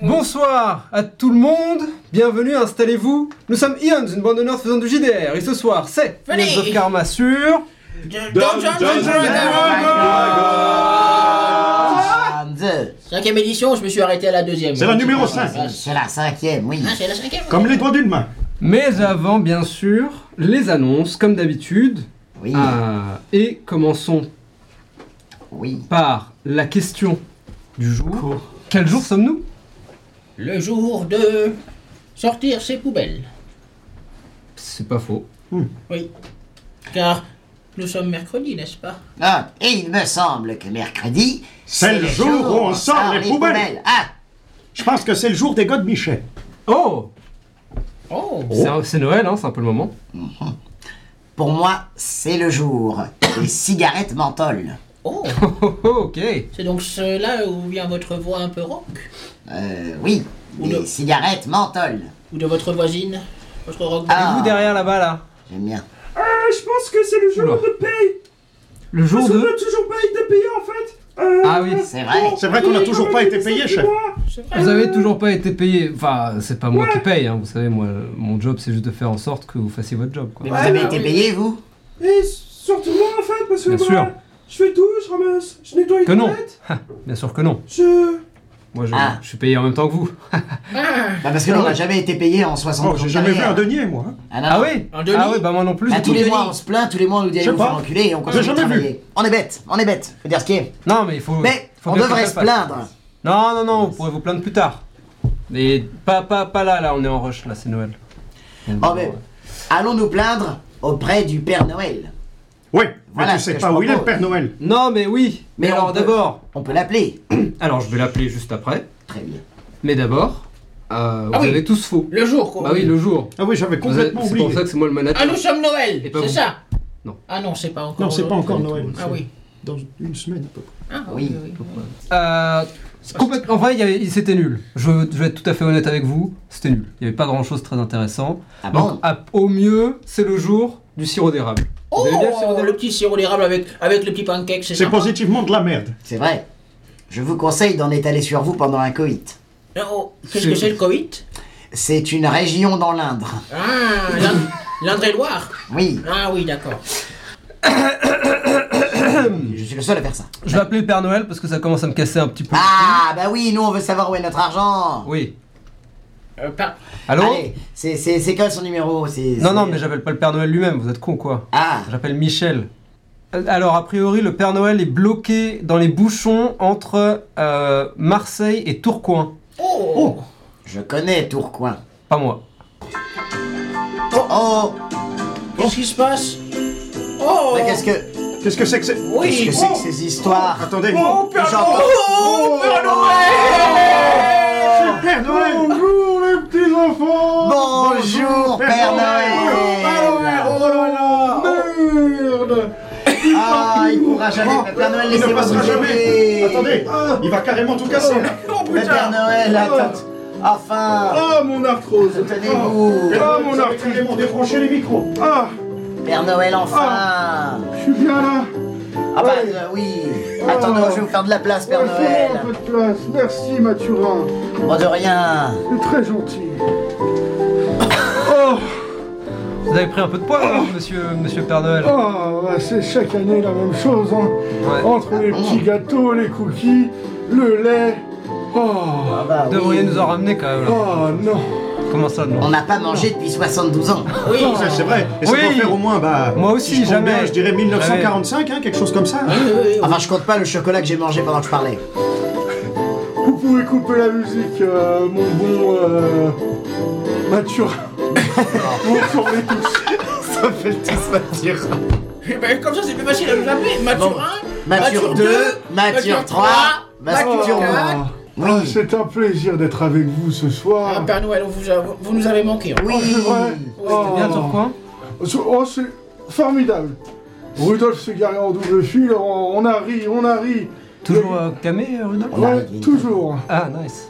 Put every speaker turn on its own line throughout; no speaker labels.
Bonsoir à tout le monde, bienvenue, installez-vous. Nous sommes Ions, une bande de nerds faisant du JDR, et ce soir c'est. Ions of Karma sur...
Dungeons and
Deux.
Cinquième édition, je me suis arrêté à la deuxième.
C'est la numéro 5.
C'est la cinquième, oui.
Ah, c'est la cinquième
Comme les doigts d'une main.
Mais avant, bien sûr, les annonces, comme d'habitude.
Oui,
Ah, et commençons
oui.
par la question du jour. Quel jour sommes-nous?
Le jour de sortir ses poubelles.
C'est pas faux.
Oui. Car nous sommes mercredi, n'est-ce pas?
Ah, et il me semble que mercredi,
C'est le jour où on sort les poubelles.
Ah,
Je pense que c'est le jour des gars de Michel.
Oh
Oh
C'est Noël, hein, c'est un peu le moment.
pour moi, c'est le jour des cigarettes menthol.
Oh
Oh, oh, oh, ok.
C'est donc cela où vient votre voix un peu rock
Euh, oui,
Ou
des
de-
cigarettes menthol.
Ou de votre voisine Votre rock
Ah.
Vous derrière là-bas là
J'aime bien.
Euh, je pense que c'est le jour
Oula.
de paye.
Le jour
Parce qu'on
de...
n'a toujours pas été payé en fait. Euh,
Ah oui.
C'est vrai.
C'est vrai qu'on n'a toujours pas été payé, chef.
Vous avez toujours pas été payé. Enfin, c'est pas moi qui paye, hein. vous savez, moi, mon job c'est juste de faire en sorte que vous fassiez votre job. Quoi.
Mais vous avez été
oui.
payé, vous
Et surtout moi en fait, parce que
Bien
moi,
sûr.
je fais tout, je ramasse, je nettoie les
Que non.
toilettes,
Bien sûr que non.
je...
Moi je,
Ah.
je suis payé en même temps que vous.
Ah
Bah parce que nous, on n'a jamais été payé en 60
Oh,
jours
j'ai jamais vu un denier, moi. hein.
Ah, non.
Ah oui
Un Denis
Ah oui, bah moi non plus.
Bah, tous les
Denis.
mois, on se plaint, tous les mois, on nous dit allez vous faire enculer et on continue de
jamais vu.
travailler. On est bête, on est bête, faut dire ce qui est.
Non, mais il faut.
Mais
faut
on devrait se plaindre.
Non, non, non, vous pourrez vous plaindre plus tard. Mais pas, pas, pas là, là, on est en rush, là, c'est Noël.
Oh,
bon,
mais
ouais.
allons nous plaindre auprès du Père Noël.
Oui, mais
Voilà
tu
ce
sais pas où il est le. Père Noël.
Non, mais oui. Mais,
Mais on
alors
peut-
d'abord.
On peut l'appeler.
Alors je vais l'appeler juste après.
Très bien.
Mais d'abord, euh,
Ah
vous
oui.
avez tous faux.
Le jour, quoi
Bah oui, le jour.
Ah oui, j'avais
Vous avez-
complètement
C'est
oublié.
pour ça que c'est moi le manager.
Ah, nous sommes Noël C'est ça
Non.
Ah non, c'est pas encore
Non, c'est pas encore
Noël.
Ah oui.
Dans une semaine à peu près.
Ah
Oui.
oui.
Euh, complètement- en vrai, c'était nul. Je, je vais être tout à fait honnête avec vous, c'était nul. Il n'y avait pas grand chose de très intéressant.
Ah
Donc,
bon
à- au mieux, c'est le jour du sirop d'érable.
Oh,
Vous aimez bien le sirop
le
d'érable
petit sirop d'érable avec, avec le petit pancake, c'est
C'est
sympa.
positivement de la merde.
C'est vrai. Je vous conseille d'en étaler sur vous pendant un coït.
Oh, Qu'est-ce que c'est le coït?
C'est une région dans l'Indre.
Ah, l'In- l'Indre-et-Loire
Oui,
Ah oui, d'accord.
je suis le seul à faire ça.
Je vais appeler le Père Noël parce que ça commence à me casser un petit peu.
Ah, bah oui, nous on veut savoir où est notre argent.
Oui.
Euh, par-
Allô
Allez, c'est c'est- c'est quoi son numéro C'est-
Non,
c'est-
non, mais j'appelle pas le Père Noël lui-même, vous êtes con quoi.
Ah,
J'appelle Michel. Euh, Alors, a priori, le Père Noël est bloqué dans les bouchons entre euh, Marseille et Tourcoing.
Oh,
je connais Tourcoing.
Pas moi.
Oh, oh
Qu'est-ce qui se passe Oh
Mais qu'est-ce que
Qu'est-ce que c'est que c'est
qu'est-ce
Oui
que c'est que ces histoires
Attendez.
Oh, Père
J'entends-
Noël Oh, Père Noël
Père Noël
Bonjour enfants
Bonjour Père Noël.
Oh là là
Merde.
Ah, il pourra jamais. Père Noël,
Il ne passera jamais. Attendez Il va carrément tout casser là.
Oh
Père Noël, attends. Enfin,
Ah mon arthrose.
Tenez-vous.
Ah,
Noël,
mon
carrément décroché les micros.
Ah,
Père Noël, enfin.
je suis bien là
Ah bah euh, oui. Attendez, je vais vous faire de la place, Père
Ouais,
Noël.
un peu de place. Merci Mathurin,
Bon, de rien.
c'est très gentil. Oh,
Vous avez pris un peu de poids, alors, monsieur, monsieur Père Noël
oh, bah, c'est chaque année la même chose, hein.
Ouais.
Entre les petits gâteaux, les cookies, le lait. Oh,
Ah bah
Vous devriez
oui.
nous en ramener quand même. Là.
oh non.
Comment ça, non
On n'a pas mangé depuis 72 ans.
Oui
Ça, C'est vrai. Et ça
Oui.
doit faire au moins, bah.
Moi aussi,
si je compte
jamais.
bien, je dirais 1945, hein, quelque chose comme ça.
Oui, oui, oui, oui.
Enfin, je compte pas le chocolat que j'ai mangé pendant que je parlais.
Vous pouvez couper la musique, euh, mon bon euh, Mathurin. Vous ressemblez tous.
Ça fait le tous Mathurin.
Eh ben, Comme ça, c'est plus facile à nous appeler. Mathurin,
Mature 2, Mature 3, Mature
Mature
4.
Ah,
Oui.
c'est un plaisir d'être avec vous ce
Ah,
soir.
Père Noël, vous, nous avez manqué. hein.
Oui.
Oh, c'est vrai Oh.
Bien
C'est- Oh, c'est formidable. Rudolf s'est garé en double fil, on, a ri, on a ri.
Toujours euh, camé, Rudolf
On a
Ouais, toujours.
Ah, nice.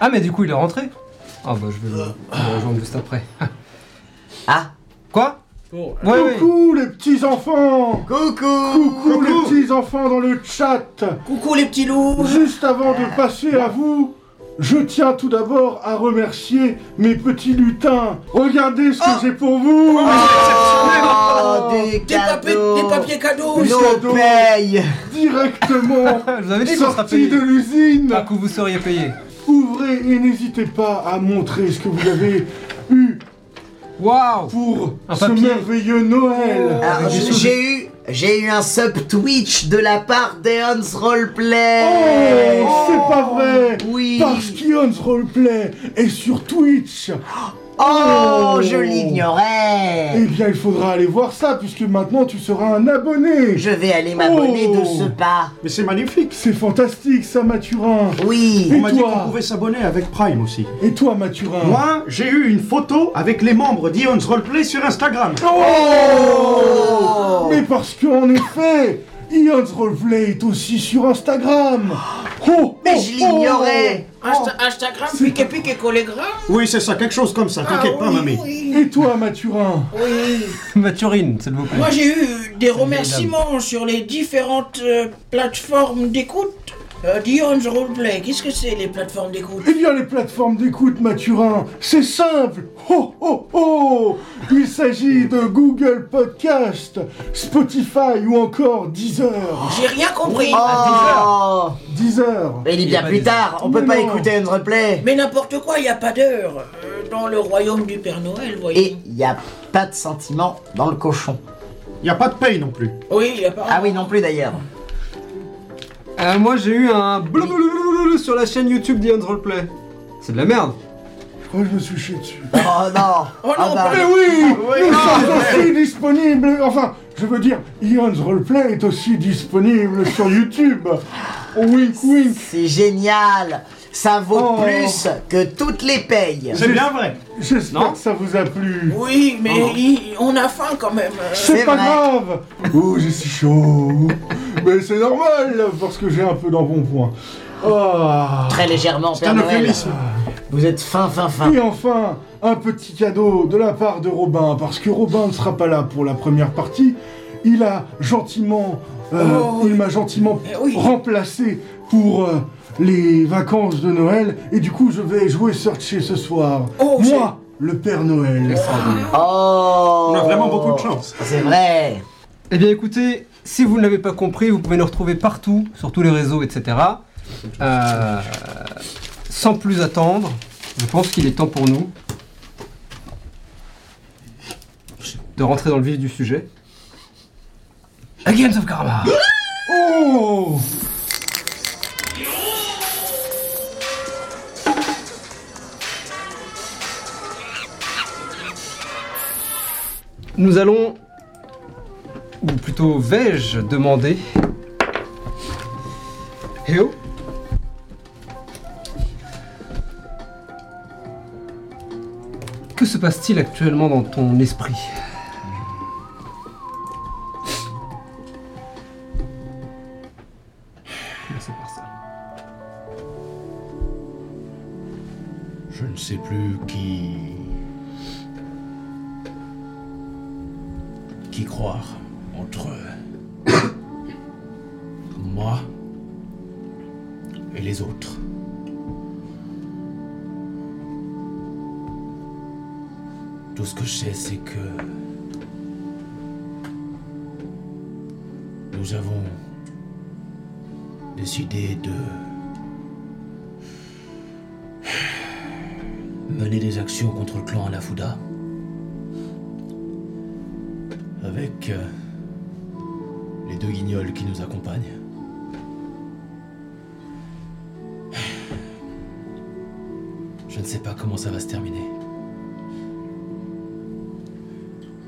Ah, mais du coup, il est rentré Ah, bah, je vais le, je vais le rejoindre juste après.
Ah,
Quoi?
Pour-
Ouais, ouais.
Coucou les petits enfants
coucou.
Coucou les petits enfants dans le chat
Coucou les petits loups
Juste avant de passer à vous, je tiens tout d'abord à remercier mes petits lutins. Regardez ce que j'ai pour vous.
Oh, des
Des, papiers,
cadeaux
des papiers cadeaux
Des
Nos
cadeaux.
payes
Directement
Je vous avais dit qu'on sera
sortis
payé.
de l'usine.
Pas que vous seriez payé.
Ouvrez et n'hésitez pas à montrer ce que vous avez eu
Waouh
pour
Un
ce
papier.
merveilleux Noël.
Alors,
Des
j'ai eu, j'ai eu un sub Twitch de la part d'Eons Roleplay.
Oh, c'est pas vrai
Oui.
Parce qu'Ion's Roleplay est sur Twitch
Oh,
Oh.
je l'ignorais.
Eh bien, il faudra aller voir ça, puisque maintenant tu seras un abonné
Je vais aller m'abonner
Oh.
de ce pas.
Mais c'est magnifique.
C'est fantastique, ça, Mathurin
Oui.
On m'a dit
toi
qu'on pouvait s'abonner avec Prime aussi.
Et toi, Mathurin?
Moi, j'ai eu une photo avec les membres d'Ion's Roleplay sur Instagram.
Oh Mais parce qu'en effet, Ion's Roleplay est aussi sur Instagram Oh
Mais
oh,
je l'ignorais.
Insta- Instagram, pique pique et collégramme?
Oui, c'est ça, quelque chose comme ça. T'inquiète
Ah
pas,
oui,
mamie.
oui.
oh Et toi, Mathurin?
Oui.
Mathurine, s'il vous plaît.
Moi j'ai eu des remerciements sur les différentes euh, plateformes d'écoute euh, d'Ion's Roleplay. Qu'est-ce que c'est les plateformes d'écoute?
Eh bien, les plateformes d'écoute, Mathurin, c'est simple Oh oh oh Il s'agit de Google Podcast, Spotify ou encore Deezer
J'ai rien compris.
Oh.
Deezer
Mais il dit
Il y a
plus tard. On peut
Mais
pas
non.
écouter Eons Roleplay.
Mais n'importe quoi, il n'y a pas d'heure euh, dans le royaume du Père Noël, voyez.
Et il n'y a pas de sentiment dans le cochon.
Y a pas de paye non plus.
Oui, il y a pas.
Ah oui, non plus d'ailleurs.
Euh, moi j'ai eu un blablabla sur la chaîne YouTube d'Ion's Roleplay. C'est de la merde.
Je crois que je me suis chié dessus.
Oh non.
Oh non,
Ah bah.
Mais oui Nous sommes aussi disponibles Enfin, je veux dire, Ion's Roleplay est aussi disponible sur YouTube Wink wink
C'est génial. Ça vaut
Oh.
plus que toutes les payes.
C'est bien vrai.
J'espère
Non
que ça vous a plu
Oui, mais il- on a faim quand même.
C'est
C'est
pas
vrai.
grave Oh, j'ai si chaud Mais c'est normal, parce que j'ai un peu d'embonpoint. Ah.
Très légèrement,
C'est
Père
un
Noël.
euphémisme.
Vous êtes fin, fin, fin.
Et enfin, un petit cadeau de la part de Robin, parce que Robin ne sera pas là pour la première partie. Il a gentiment, euh,
Oh.
il m'a gentiment
Eh oui.
remplacé pour euh, les vacances de Noël, et du coup je vais jouer Searcher ce soir.
Oh,
Moi, le Père Noël.
Oh.
On a vraiment beaucoup de chance.
C'est vrai.
Eh bien écoutez, si vous ne l'avez pas compris, vous pouvez nous retrouver partout, sur tous les réseaux, etc. Euh, sans plus attendre, je pense qu'il est temps pour nous de rentrer dans le vif du sujet. Games of Karma
Oh
Nous allons, ou plutôt vais-je demander, Héo Que se passe-t-il actuellement dans ton esprit? Commencez par ça?
Je ne sais plus qui. qui croire moi et les autres. Tout ce que je sais, c'est que nous avons décidé de mener des actions contre le clan Anafuda. Avec euh, les deux guignols qui nous accompagnent. Ne sais pas comment ça va se terminer.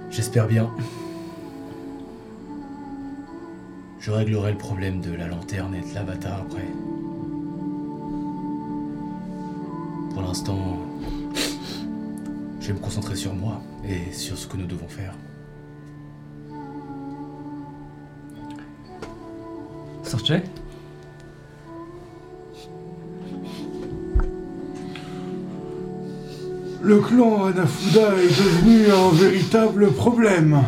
J'espère bien. Je réglerai le problème de la lanterne et de l'avatar après. Pour l'instant, je vais me concentrer sur moi et sur ce que nous devons faire.
Sortez
Le clan Anafuda est devenu un véritable problème.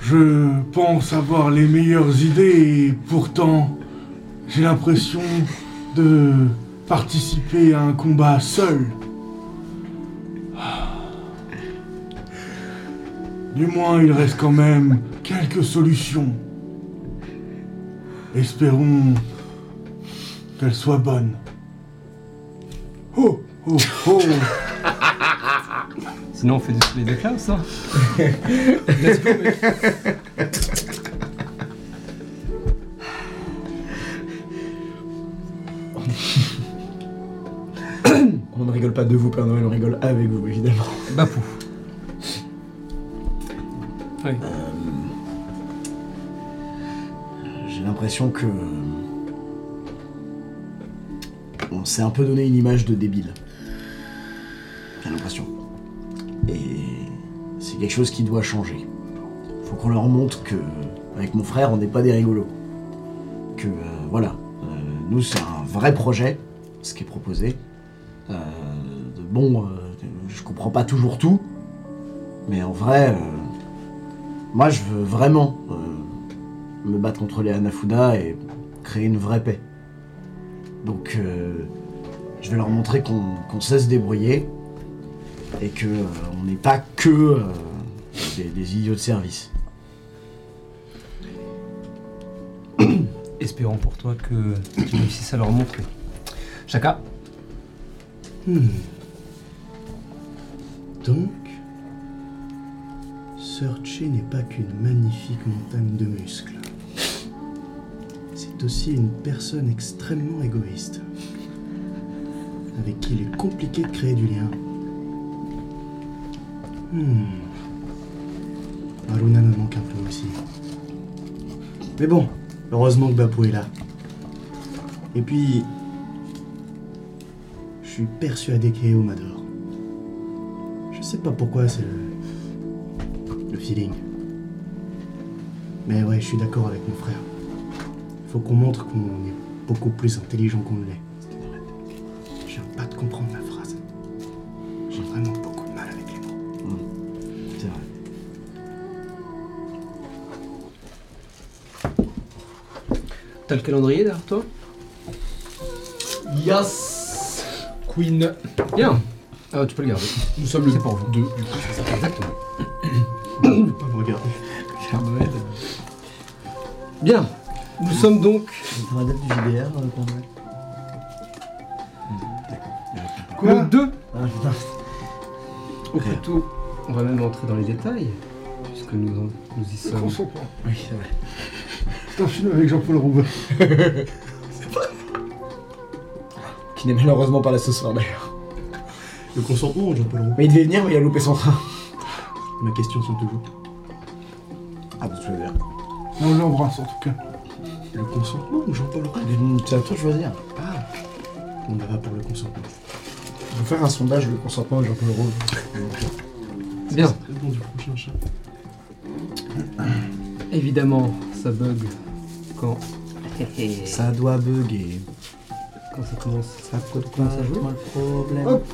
Je pense avoir les meilleures idées et pourtant j'ai l'impression de participer à un combat seul. Du moins, il reste quand même quelques solutions. Espérons qu'elles soient bonnes. Oh,
Sinon, on fait des soleils de classe, hein
On ne rigole pas de vous, Père Noël, on rigole avec vous, évidemment.
Bapou. Oui.
J'ai l'impression que. On s'est un peu donné une image de débile. Chose qui doit changer. Faut qu'on leur montre que, avec mon frère, on n'est pas des rigolos. Que, euh, voilà. Euh, nous, c'est un vrai projet, ce qui est proposé. Euh, bon, je comprends pas toujours tout, mais en vrai, moi, je veux vraiment me battre contre les Hanafuda et créer une vraie paix. Donc, je vais leur montrer qu'on qu'on sait se débrouiller et que on n'est pas que des, des idiots de service.
Espérons pour toi que tu réussisses à leur montrer. Chaka
Donc, Sir Che n'est pas qu'une magnifique montagne de muscles. C'est aussi une personne extrêmement égoïste, avec qui il est compliqué de créer du lien. Hmm. Aruna me manque un peu aussi. Mais bon, heureusement que Bapou est là. Et puis, je suis persuadé qu'Eo m'adore. Je sais pas pourquoi, c'est le... le feeling. Mais ouais, je suis d'accord avec mon frère. Faut qu'on montre qu'on est beaucoup plus intelligent qu'on ne l'est.
T'as le calendrier derrière toi
Yes Queen.
Bien. Ah, tu peux le garder.
Nous sommes le
pour vous.
2 du coup, c'est ça
Exactement.
Pas me regarder.
Bien. Nous sommes donc.
La date du JDR, euh,
Quoi
2
Ah putain.
Ou plutôt, on va même entrer dans les détails, puisque nous, en- nous y sommes.
Consentement.
Oui, c'est vrai.
C'est un film avec Jean-Paul Roubaix.
Qui n'est malheureusement pas là ce soir d'ailleurs.
Le consentement, Jean-Paul Roux
Mais il devait venir, mais il a loupé son train.
Ma question sont toujours.
Ah, bah, tu vas dire.
On l'embrasse en tout cas.
Le consentement ou Jean-Paul Roux
C'est à toi de choisir.
Ah On va pour le consentement.
On va faire un sondage, le consentement avec Jean-Paul Rouge.
Bien.
C'est le nom du prochain chat.
Évidemment, ça bug quand.
Ça doit bugger.
Quand ça commence.
Ça peut
Comment ça joue
pas être un problème.
Hop.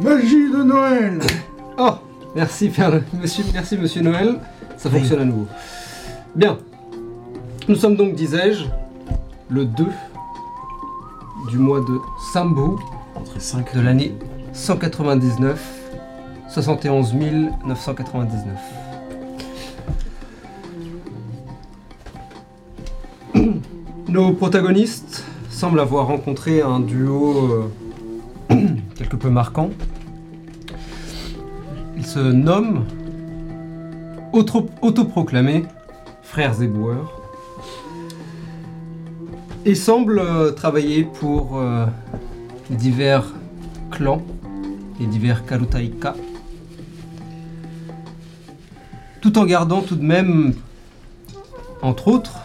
Magie de Noël
Oh Merci, Père- monsieur, merci, monsieur Noël. Ça
Oui.
fonctionne à nouveau. Bien. Nous sommes donc, disais-je, le 2 du mois de Sambu
Entre 5
de l'année 199, 71 999. Nos protagonistes semblent avoir rencontré un duo euh, quelque peu marquant. Ils se nomment auto- autoproclamés frères éboueurs et semblent euh, travailler pour euh, divers clans, les divers Karutaika, tout en gardant tout de même, entre autres,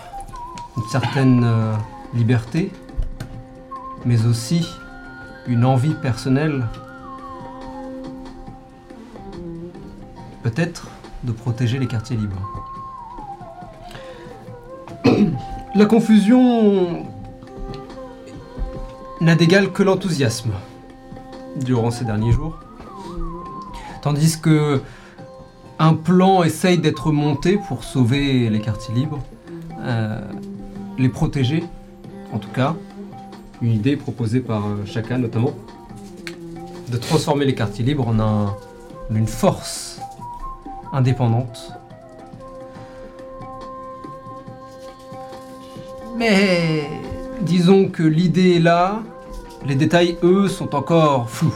une certaine euh, liberté, mais aussi une envie personnelle, peut-être de protéger les quartiers libres. La confusion n'a d'égal que l'enthousiasme durant ces derniers jours. Tandis que un plan essaye d'être monté pour sauver les quartiers libres, euh, les protéger en tout cas, une idée proposée par euh, Chaka notamment, de transformer les quartiers libres en une force indépendante. Mais disons que l'idée est là, les détails, eux, sont encore flous,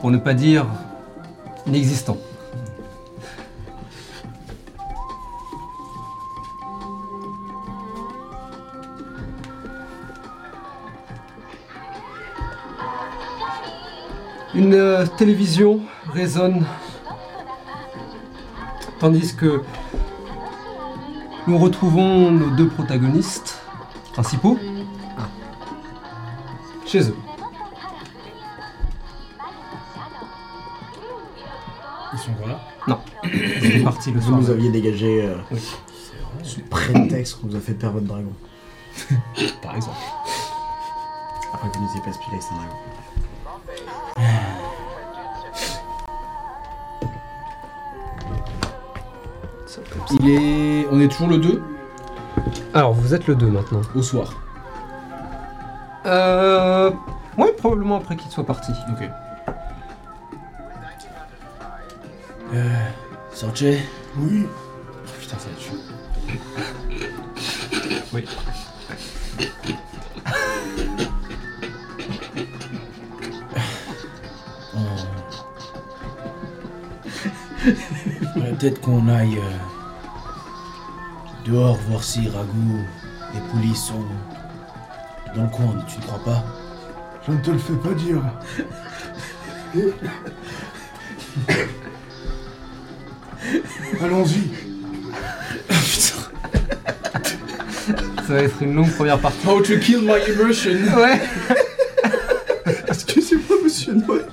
pour ne pas dire inexistants. Une euh, télévision résonne, tandis que nous retrouvons nos deux protagonistes principaux chez eux.
Ils sont encore là
Ils sont partis le
Vous
soir.
nous aviez dégagé euh,
Oui.
sous prétexte qu'on nous a fait perdre votre dragon.
Par exemple.
Après que vous n'étiez pas spilé avec un dragon.
Il est. On est toujours le 2
Alors, vous êtes le 2 maintenant.
au soir.
Euh. Ouais, probablement après qu'il soit parti.
Ok.
Euh, Sorche,
Oui,
Putain, ça va être chaud.
Oui.
peut-être qu'on aille euh, dehors voir si Ragout et Pouli sont dans le coin, tu ne crois pas?
Je ne te le fais pas dire. Allons-y.
Ça va être une longue première partie.
How to kill my immersion
Ouais.
Excusez-moi, monsieur Noël,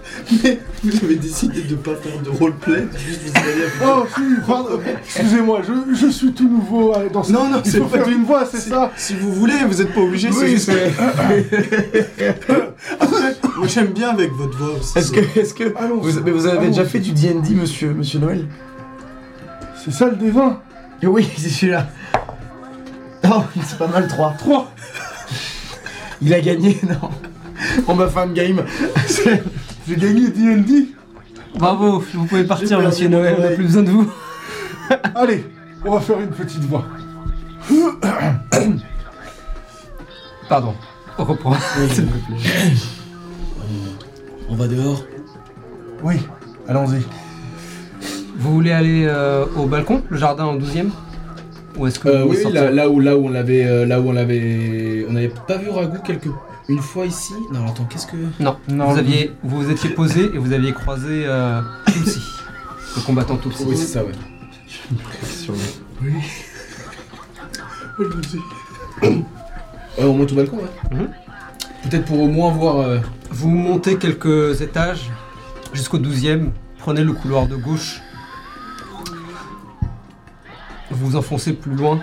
mais vous avez décidé de pas faire de roleplay, juste vous allez
Oh, si, pardon. Excusez-moi, je, je suis tout nouveau euh, dans ce...
Non, non,
Il
c'est
faut
pas
faire
du-
une voix, c'est ça
Si vous voulez, vous êtes pas obligé, c'est
Oui,
juste que... Après, moi j'aime bien avec votre voix aussi.
Est-ce que, est-ce que
Allons.
vous, mais vous avez
Allons.
déjà fait du D&D, monsieur, monsieur Noël
C'est ça le D20
Oui, c'est celui-là. Oh, c'est pas mal 3.
3
Il a gagné, non On m'a fait un game.
J'ai gagné D&D
Bravo, vous pouvez partir, monsieur
mon
Noël, on n'a plus besoin de vous.
Allez, on va faire une petite voix.
Pardon, on reprend. S'il vous plaît.
On va dehors
Oui, allons-y.
Vous voulez aller euh, au balcon, le jardin en 12ème Ou est-ce que
Euh,
vous
oui, là, où, là où on l'avait. euh, là où on l'avait. On n'avait pas vu Ragout quelques. Une fois ici Non, attends, qu'est-ce que.
Non,
Non,
vous, aviez, vous vous étiez posé et vous aviez croisé euh, Tutsi, le combattant Tutsi.
Oui, c'est ça, ouais. Euh, on monte au balcon, ouais.
Mhm.
Peut-être pour au moins voir. euh,
Vous montez quelques étages jusqu'au 12ème, prenez le couloir de gauche. Vous vous enfoncez plus loin.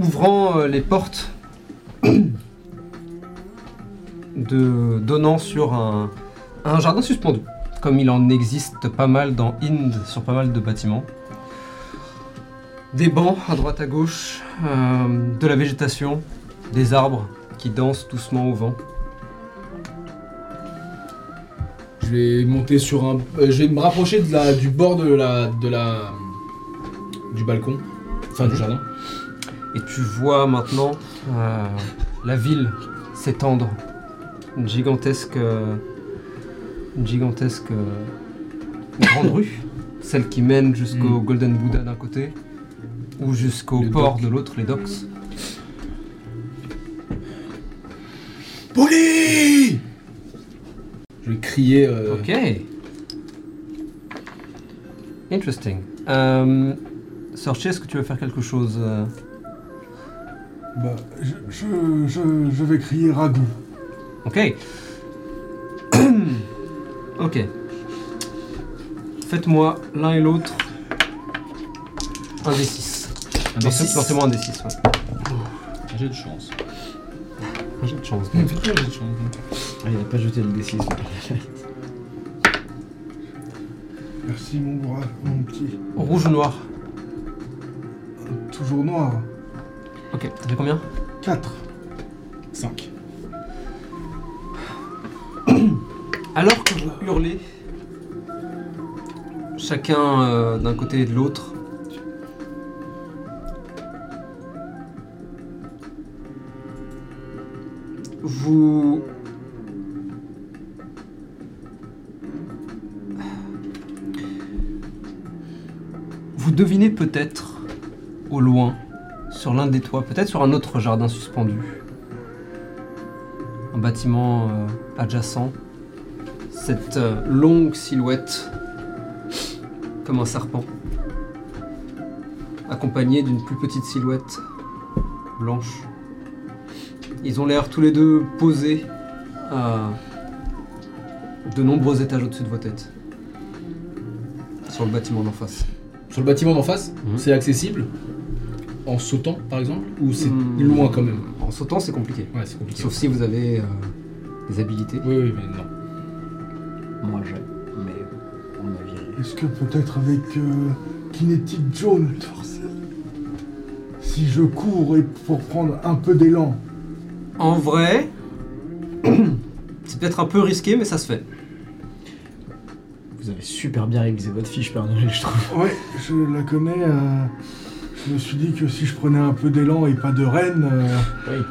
Ouvrant euh, les portes de, donnant sur un, un jardin suspendu, comme il en existe pas mal dans Inde, sur pas mal de bâtiments. Des bancs à droite à gauche, euh, de la végétation, des arbres qui dansent doucement au vent.
Je vais monter sur un. euh, je vais me rapprocher de la, du bord de la, de la. du balcon. Enfin, du jardin.
Et tu vois maintenant euh, la ville s'étendre. Une gigantesque. une gigantesque. grande rue. Celle qui mène jusqu'au
Mm.
Golden Buddha d'un côté. Ou jusqu'au
Les
port
docks.
de l'autre, les docks.
Poli Je vais crier. euh,
Ok. Interesting. Euh, est-ce que tu veux faire quelque chose euh,
Bah, je, je, je, je vais crier ragout.
Ok. ok. Faites-moi l'un et l'autre un des 6.
Un des six.
Lancez-moi un des 6, ouais.
J'ai de chance.
Un jet de chance.
J'ai de chance.
Ah, il a pas jeté le D6.
Merci mon bras, mon petit.
Rouge ou noir?
Toujours noir.
Ok, fait combien
4.
5.
Alors que vous hurlez, chacun euh, d'un côté et de l'autre, vous vous devinez peut-être au loin, sur l'un des toits, peut-être sur un autre jardin suspendu, un bâtiment euh, adjacent, cette euh, longue silhouette comme un serpent, accompagnée d'une plus petite silhouette blanche. Ils ont l'air tous les deux posés à de nombreux étages au-dessus de vos têtes. Sur le bâtiment d'en face.
Sur le bâtiment d'en face,
Mhm.
c'est accessible en sautant par exemple Ou c'est loin quand même?
En sautant, c'est compliqué.
Ouais, c'est compliqué.
Sauf si vous avez euh, des habilités.
Oui, oui, mais non.
Moi j'ai, mais on m'a viré.
Est-ce que peut-être avec euh, Kinetic Jones, si je cours et pour prendre un peu d'élan,
En vrai, c'est peut-être un peu risqué, mais ça se fait.
Vous avez super bien révisé votre fiche, Père Noël, je trouve.
ouais, je la connais. euh, je me suis dit que si je prenais un peu d'élan et pas de reine, euh,
Oui.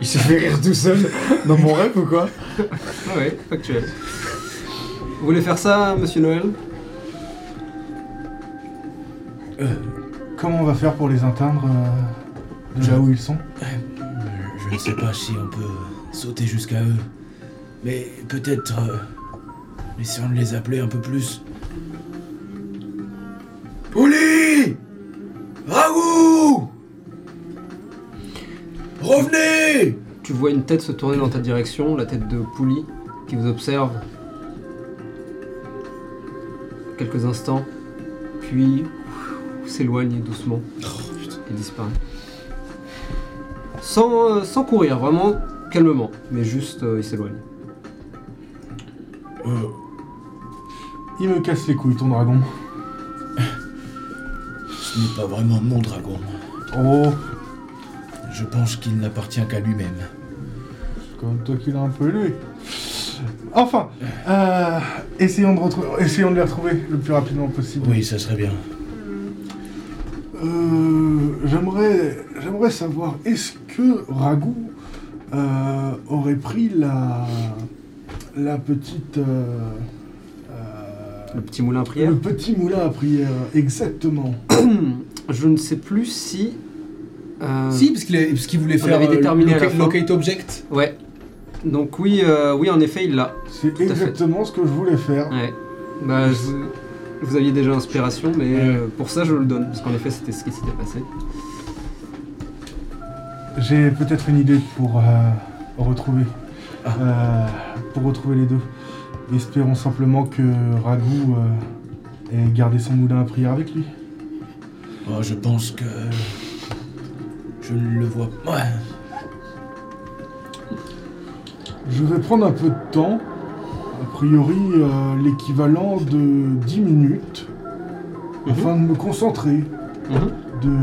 Il se fait rire tout seul dans mon rêve ou quoi
Ah ouais, factuel. Vous voulez faire ça, monsieur Noël
comment on va faire pour les atteindre euh, de là où ils sont?
Je ne sais pas si on peut sauter jusqu'à eux. Mais peut-être. euh, essayons de les appeler un peu plus. Pouli
Tu vois une tête se tourner dans ta direction, la tête de Pouli, qui vous observe quelques instants, puis s'éloigne doucement et disparaît. Sans, euh, sans courir, vraiment calmement, mais juste euh, il s'éloigne.
Euh,
Il me casse les couilles, ton dragon.
Ce n'est pas vraiment mon dragon.
Oh,
Je pense qu'il n'appartient qu'à lui-même.
Comme toi qui l'as un peu élevé. Enfin, euh, essayons, de retrouver, essayons de les retrouver le plus rapidement possible.
Oui, ça serait bien.
Euh, j'aimerais, j'aimerais savoir, est-ce que Ragout euh, aurait pris la, la petite,
Le petit moulin à prière.
le petit moulin à prière, exactement.
Je ne sais plus si. euh,
Si, parce qu'il est- parce qu'il voulait
On
faire
avait déterminé
locate, locate object.
Ouais. Donc oui, euh, oui, en effet, il l'a.
C'est exactement ce que je voulais faire.
Ouais. Bah, je- vous aviez déjà inspiration, mais
Ouais.
euh, pour ça, je le donne, parce qu'en effet, c'était ce qui s'était passé.
J'ai peut-être une idée pour euh, retrouver,
Ah.
euh, pour retrouver les deux. Espérons simplement que Ragout euh, ait gardé son moulin à prière avec lui.
Oh, je pense que. Je ne le vois pas. Ouais.
Je vais prendre un peu de temps, a priori euh, l'équivalent de 10 minutes, afin de me concentrer,
Mhm.
de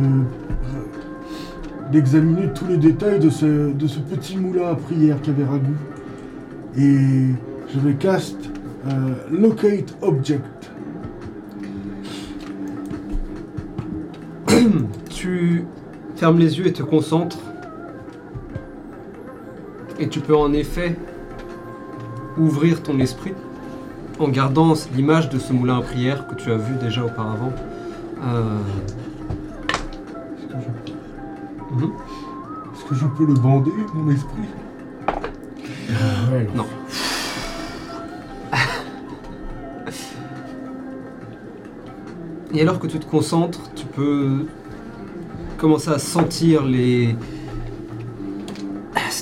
d'examiner tous les détails de ce, de ce petit moulin à prière qu'avait Ragout. Et je vais cast euh, Locate Object.
Tu fermes les yeux et te concentres. Et tu peux en effet ouvrir ton esprit en gardant l'image de ce moulin à prière que tu as vu déjà auparavant. Euh,
Est-ce que, je... Est-ce que je peux le bander, mon esprit?
Non. Et alors que tu te concentres, tu peux commencer à sentir les...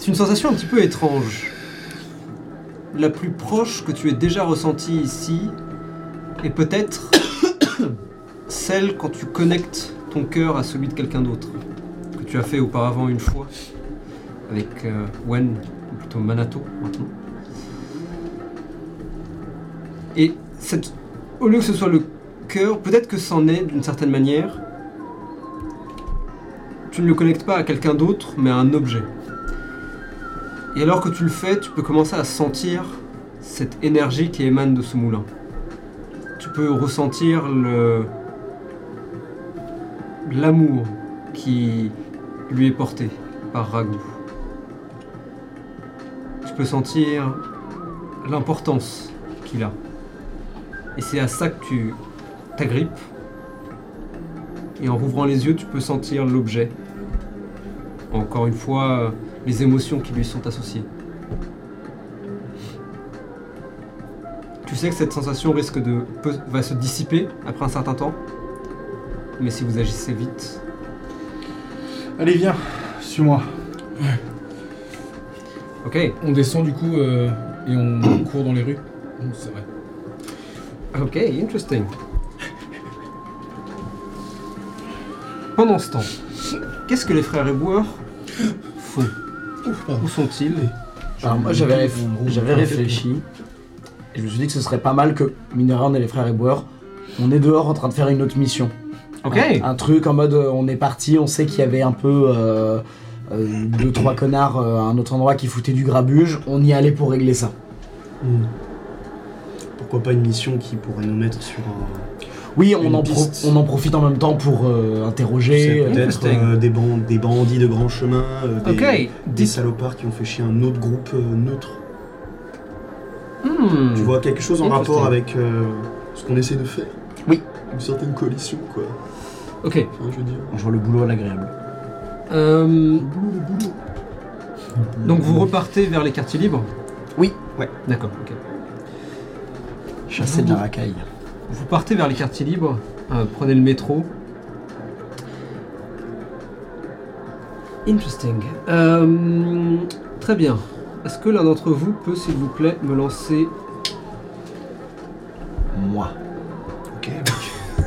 C'est une sensation un petit peu étrange. La plus proche que tu aies déjà ressentie ici est peut-être celle quand tu connectes ton cœur à celui de quelqu'un d'autre, que tu as fait auparavant une fois avec euh, Wen, ou plutôt Manato maintenant. Et cette, au lieu que ce soit le cœur, peut-être que c'en est d'une certaine manière, tu ne le connectes pas à quelqu'un d'autre, mais à un objet. Et alors que tu le fais, tu peux commencer à sentir cette énergie qui émane de ce moulin. Tu peux ressentir l'amour qui lui est porté par Ragout. Tu peux sentir l'importance qu'il a. Et c'est à ça que tu t'agrippes. Et en rouvrant les yeux, tu peux sentir l'objet. Encore une fois, les émotions qui lui sont associées. Tu sais que cette sensation risque de peut- va se dissiper après un certain temps. Mais si vous agissez vite,
Allez, viens, suis-moi.
ok,
On descend du coup euh, et on court dans les rues. C'est vrai.
ok, interesting. Pendant ce temps, qu'est-ce que les frères éboueurs font? Où sont-ils
Alors moi j'avais réf- j'avais réfléchi et je me suis dit que ce serait pas mal que Mineran et les frères éboueurs, on est dehors en train de faire une autre mission.
Ok.
Un, un truc en mode euh, on est parti, on sait qu'il y avait un peu euh, euh, deux trois connards euh, à un autre endroit qui foutaient du grabuge, on y allait pour régler ça.
Hmm. Pourquoi pas une mission qui pourrait nous mettre sur un.
Oui, on en, pro-
piste.
on en profite en même temps pour euh, interroger. euh,
peut-être euh, des, ban- des bandits de grand chemin, euh, des, salopards qui ont fait chier un autre groupe euh, neutre.
Hmm.
Tu vois quelque chose en rapport avec euh, ce qu'on essaie de faire?
Oui.
Une certaine coalition, quoi.
Ok.
Enfin, je veux dire.
Je vois le boulot à l'agréable.
Euh, donc vous repartez vers les quartiers libres?
Oui.
Ouais.
D'accord, ok.
Chasser de la racaille.
Vous partez vers les quartiers libres, euh, prenez le métro. Interesting. Euh, très bien. Est-ce que l'un d'entre vous peut, s'il vous plaît, me lancer
Moi.
Ok.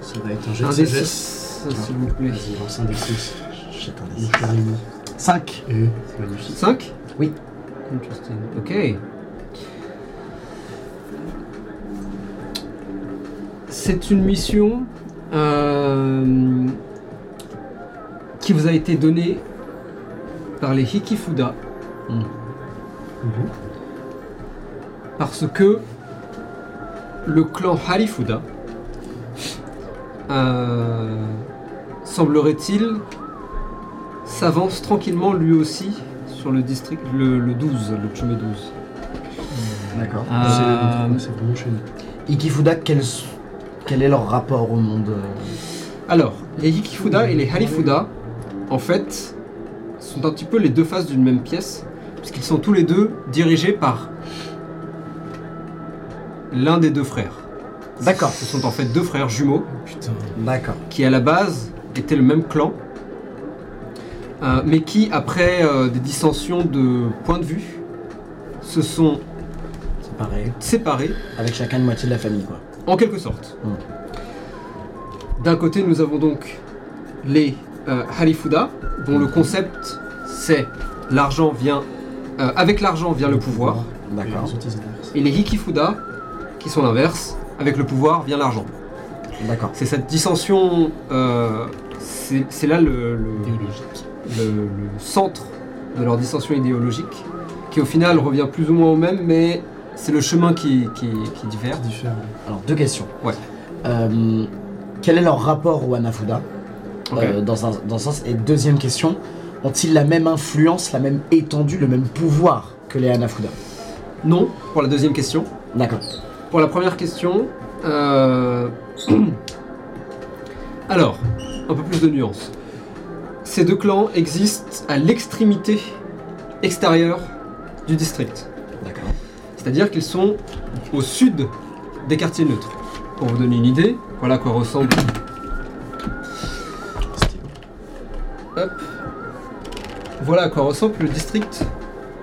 Ça va être un jet
un
de
des
sagesse.
6, s'il vous plaît
Vas-y, lance un des 6.
Jette un
Mon
des
cher ami.
5.
Eh, c'est magnifique.
5
Oui.
Interesting. Ok. C'est une mission euh, qui vous a été donnée par les Hikifuda.
Mhm.
Parce que le clan Harifuda euh, semblerait-il s'avance tranquillement lui aussi sur le district, le, le 12, le Chumé 12.
D'accord.
Euh,
C'est- C'est vraiment chez nous.
Ikifuda, quel, s- quel est leur rapport au monde euh
Alors, les Hikifuda et les Harifuda, en fait, sont un petit peu les deux faces d'une même pièce, puisqu'ils sont tous les deux dirigés par l'un des deux frères.
D'accord.
Ce sont en fait deux frères jumeaux
Putain.
D'accord.
qui, à la base, étaient le même clan, euh, mais qui, après euh, des dissensions de point de vue, se sont
pareil.
séparés
Avec chacun une moitié de la famille, quoi.
En quelque sorte.
Mm.
D'un côté, nous avons donc les euh, Harifuda, dont le concept c'est l'argent vient. euh, avec l'argent vient le pouvoir.
D'accord.
Et les Hikifuda, qui sont l'inverse, avec le pouvoir vient l'argent.
D'accord.
C'est cette dissension. euh, c'est là le, le- le centre de leur dissension idéologique, qui au final revient plus ou moins au même, mais c'est le chemin qui, qui, qui diffère.
Alors, deux questions.
Ouais.
Euh, quel est leur rapport au Hanafuda
Ok.
euh, dans, un, dans un sens? Et deuxième question, ont-ils la même influence, la même étendue, le même pouvoir que les Hanafuda?
Non, pour la deuxième question.
D'accord.
Pour la première question, euh, alors, un peu plus de nuances. Ces deux clans existent à l'extrémité extérieure du district. C'est-à-dire qu'ils sont au sud des quartiers neutres. Pour vous donner une idée, voilà à quoi ressemble. Hop. Voilà à quoi ressemble le district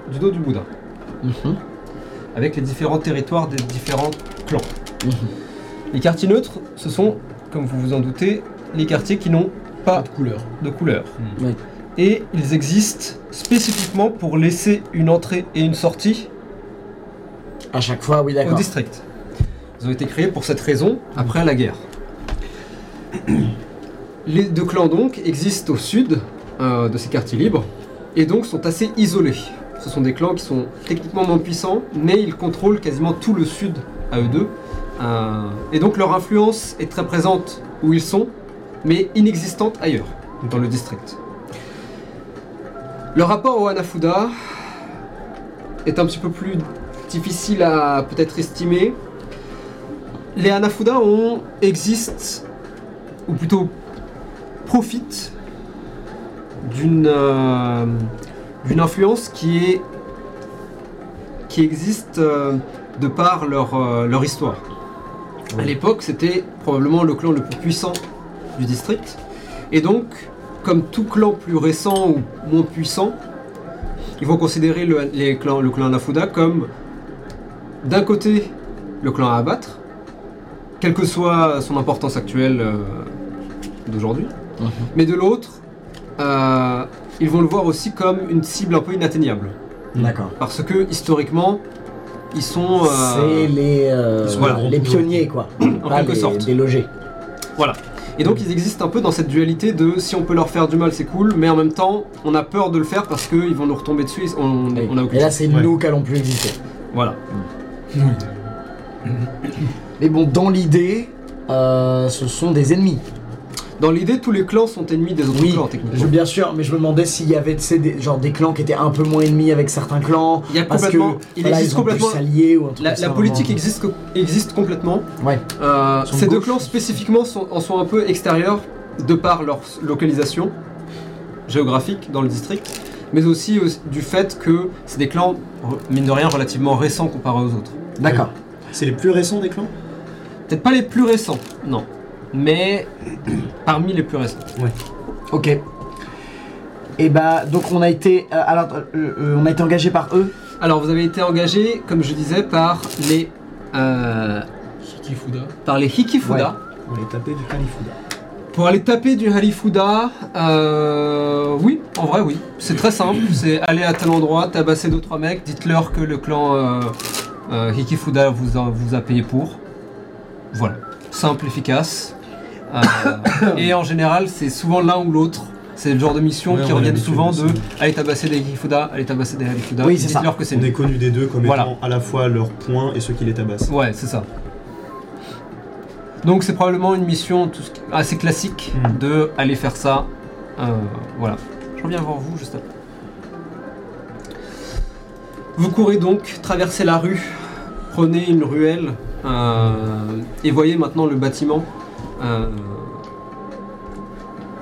du dos du Bouddha,
Mhm.
avec les différents territoires des différents clans.
Mhm.
Les quartiers neutres, ce sont, comme vous vous en doutez, les quartiers qui n'ont
Pas
pas
de couleur.
de couleur.
Oui.
Et ils existent spécifiquement pour laisser une entrée et une sortie
À chaque fois, oui,
au
d'accord.
district. Ils ont été créés pour cette raison après la guerre. Les deux clans donc existent au sud euh, de ces quartiers libres et donc sont assez isolés. Ce sont des clans qui sont techniquement moins puissants, mais ils contrôlent quasiment tout le sud à eux deux. Euh, et donc leur influence est très présente où ils sont, mais inexistante ailleurs, dans le district. Le rapport au Hanafuda est un petit peu plus difficile à peut-être estimer. Les Hanafuda ont, existent, ou plutôt profitent d'une euh, d'une influence qui est qui existe euh, de par leur, euh, leur histoire. À l'époque, c'était probablement le clan le plus puissant du district. Et donc, comme tout clan plus récent ou moins puissant, ils vont considérer le, les clans, le clan Nafuda comme d'un côté le clan à abattre, quelle que soit son importance actuelle euh, d'aujourd'hui, mais de l'autre, euh, ils vont le voir aussi comme une cible un peu inatteignable.
D'accord.
Parce que historiquement, ils sont. euh,
C'est les, euh,
Voilà.
les pionniers, quoi. Pas
quelque
les
sorte.
délogés.
Voilà. Et donc ils existent un peu dans cette dualité de si on peut leur faire du mal c'est cool, mais en même temps on a peur de le faire parce qu'ils vont nous retomber dessus, et on, a aucune
et là, c'est
Ouais.
nous qui allons plus exister.
Voilà.
Mais bon, dans l'idée, euh, ce sont des ennemis.
Dans l'idée, tous les clans sont ennemis des autres
Oui,
clans
je,
techniquement.
bien sûr, mais je me demandais s'il y avait tu sais, des, genre des clans qui étaient un peu moins ennemis avec certains clans.
Il y a
parce
complètement.
que
il
voilà,
existe
ils ont
complètement.
s'allier ou un truc
La,
comme
la
ça,
politique
vraiment.
existe, co- existe complètement.
Ouais.
Euh,
sont
ces deux
gauche.
clans spécifiquement sont, en sont un peu extérieurs de par leur s- localisation géographique dans le district, mais aussi, aussi du fait que c'est des clans, re- mine de rien, relativement récents comparés aux autres.
D'accord.
C'est les plus récents des clans?
Peut-être pas les plus récents, non, mais parmi les plus récents.
Ok. Et bah, donc on a été, euh, alors, euh, euh, on a été engagé par eux.
Alors vous avez été engagé, comme je disais, par les euh,
Hikifuda.
par les Hikifuda.
Ouais.
On les tapait du Halifuda.
Pour aller taper du Halifuda, euh, oui, en vrai oui. C'est très simple, c'est aller à tel endroit, tabasser deux trois mecs, dites-leur que le clan euh, Hikifuda vous a, vous a payé pour. Voilà, simple, efficace. Euh, et en général, c'est souvent l'un ou l'autre. C'est le genre de mission
Ouais,
qui reviennent souvent de aller tabasser des Hikifuda, aller tabasser des Halifuda.
Oui, c'est ça.
dites-leur que c'est
On est connu des deux comme
Voilà.
étant à la fois leurs points et ceux qui les tabassent.
Ouais, c'est ça. Donc c'est probablement une mission tout ce qui- assez classique
Mm.
de aller faire ça. Euh, voilà. Je reviens voir vous juste après. Vous courez donc, traversez la rue, prenez une ruelle euh, et voyez maintenant le bâtiment. Euh,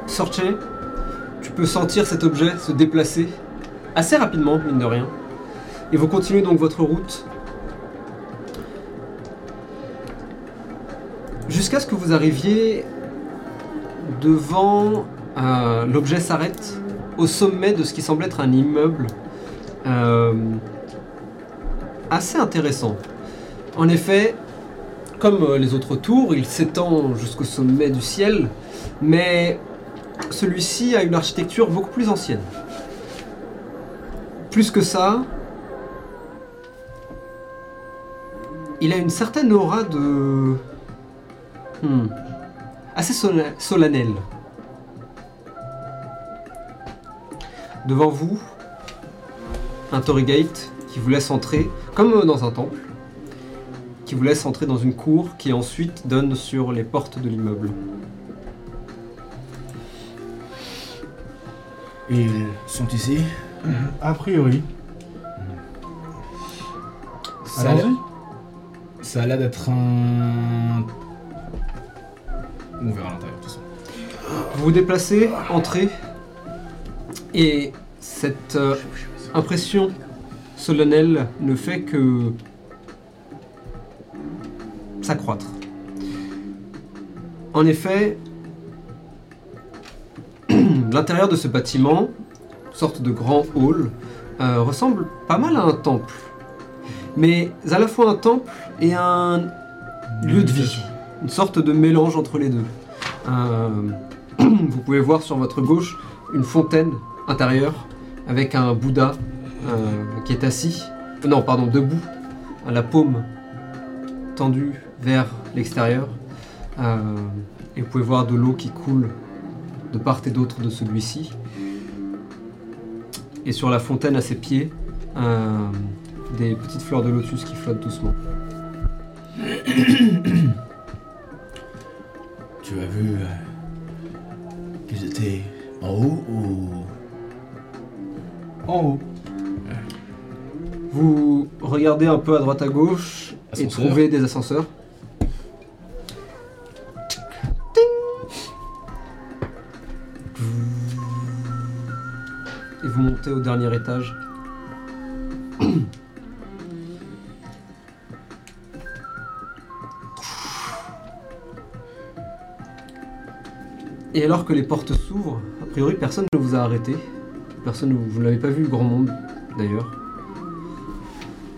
Sorchez, tu peux sentir cet objet se déplacer assez rapidement, mine de rien. Et vous continuez donc votre route jusqu'à ce que vous arriviez devant euh, l'objet s'arrête au sommet de ce qui semble être un immeuble assez intéressant. En effet, comme euh, les autres tours, il s'étend jusqu'au sommet du ciel, mais celui-ci a une architecture beaucoup plus ancienne. Plus que ça, il a une certaine aura de Hmm. Assez sola- solennel. Devant vous, un Torrygate qui vous laisse entrer, comme dans un temple, qui vous laisse entrer dans une cour qui ensuite donne sur les portes de l'immeuble.
Ils sont ici
A priori.
Ça a l'air-
Allons-y.
ça a l'air d'être un. On verra à l'intérieur de toute façon.
Vous vous déplacez, entrez, et cette euh, impression solennelle ne fait que s'accroître. En effet, l'intérieur de ce bâtiment, sorte de grand hall, euh, ressemble pas mal à un temple. Mais à la fois un temple et un lieu de vie. Une sorte de mélange entre les deux. Euh, vous pouvez voir sur votre gauche une fontaine intérieure avec un Bouddha euh, qui est assis, non pardon, debout, à la paume tendue vers l'extérieur. Euh, et vous pouvez voir de l'eau qui coule de part et d'autre de celui-ci. Et sur la fontaine à ses pieds, euh, des petites fleurs de lotus qui flottent doucement.
Tu as vu euh, qu'ils étaient en haut ou?
En haut. Vous regardez un peu à droite à gauche et trouvez des ascenseurs. Au dernier étage. Et alors que les portes s'ouvrent, a priori personne ne vous a arrêté. Personne, ne- vous ne l'avez pas vu, grand monde d'ailleurs.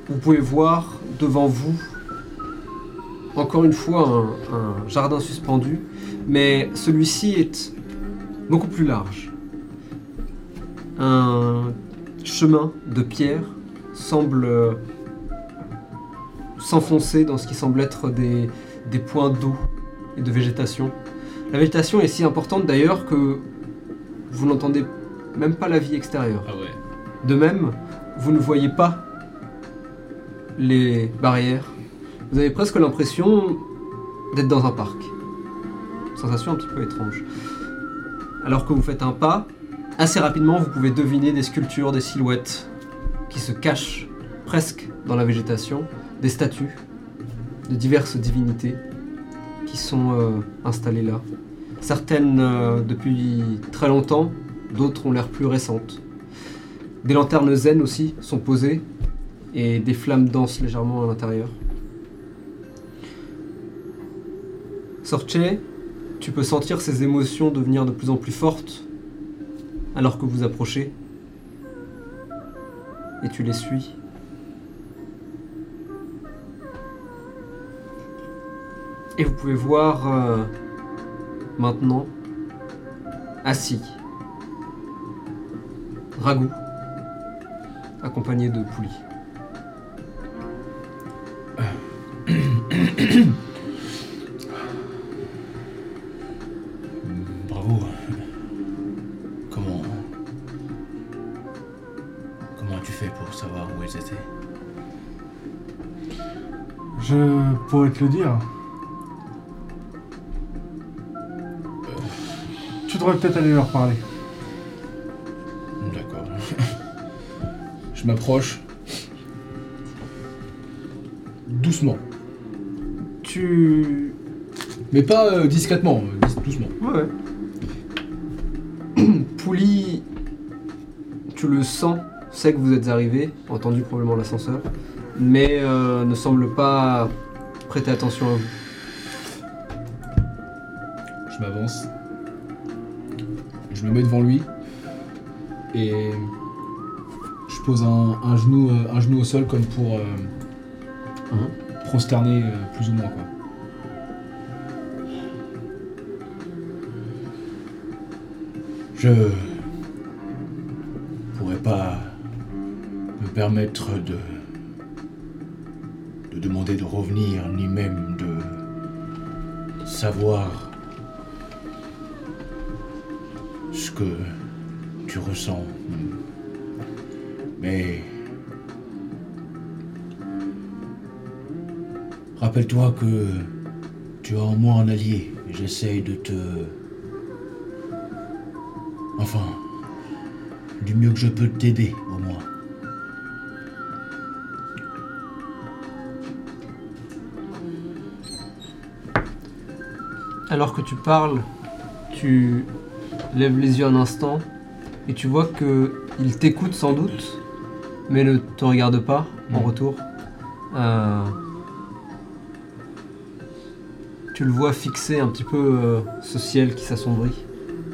Vous pouvez voir devant vous, encore une fois, un jardin suspendu, mais celui-ci est beaucoup plus large. Un chemin de pierre semble euh, s'enfoncer dans ce qui semble être des, des points d'eau et de végétation. La végétation est si importante d'ailleurs que vous n'entendez même pas la vie extérieure.
Ah ouais.
De même, vous ne voyez pas les barrières. Vous avez presque l'impression d'être dans un parc. Sensation un petit peu étrange. Alors que vous faites un pas, assez rapidement vous pouvez deviner des sculptures, des silhouettes qui se cachent presque dans la végétation, des statues de diverses divinités qui sont euh, installées là. Certaines euh, depuis très longtemps, d'autres ont l'air plus récentes. Des lanternes zen aussi sont posées et des flammes dansent légèrement à l'intérieur. Sorche, tu peux sentir ces émotions devenir de plus en plus fortes alors que vous approchez et tu les suis. Et vous pouvez voir euh, maintenant assis Ragout accompagné de Pouli.
Pourrais te le dire. Tu devrais peut-être aller leur parler.
D'accord.
Je m'approche. Doucement.
Tu.
Mais pas euh, discrètement, euh, doucement.
Ouais, ouais. Pouli, tu le sens, sait que vous êtes arrivé, entendu probablement l'ascenseur, mais euh, ne semble pas prêter attention à vous.
Je m'avance. Je me mets devant lui. Et je pose un, un genou, euh, un genou au sol comme pour euh,
Mhm.
prosterner euh, plus ou moins quoi.
Je. pourrais pas me permettre de. De demander de revenir, ni même de. savoir. ce que tu ressens. Mais. Rappelle-toi que tu as en moi un allié j'essaye de te. Enfin, du mieux que je peux t'aider,
Alors que tu parles, tu lèves les yeux un instant et tu vois que il t'écoute sans doute, mais ne te regarde pas en
Mhm.
retour. Euh, tu le vois fixer un petit peu euh, ce ciel qui s'assombrit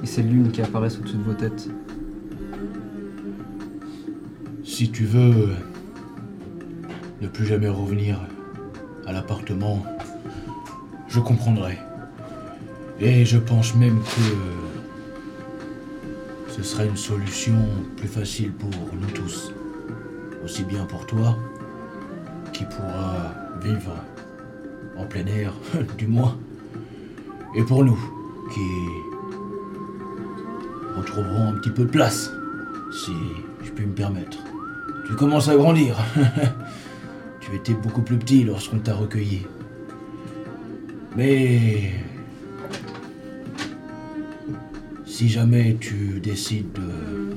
et ces lunes qui apparaissent au-dessus de vos têtes.
Si tu veux ne plus jamais revenir à l'appartement, je comprendrai. Et je pense même que ce serait une solution plus facile pour nous tous. Aussi bien pour toi, qui pourra vivre en plein air, du moins, et pour nous, qui retrouveront un petit peu de place, si je puis me permettre. Tu commences à grandir. tu étais beaucoup plus petit lorsqu'on t'a recueilli. Mais si jamais tu décides de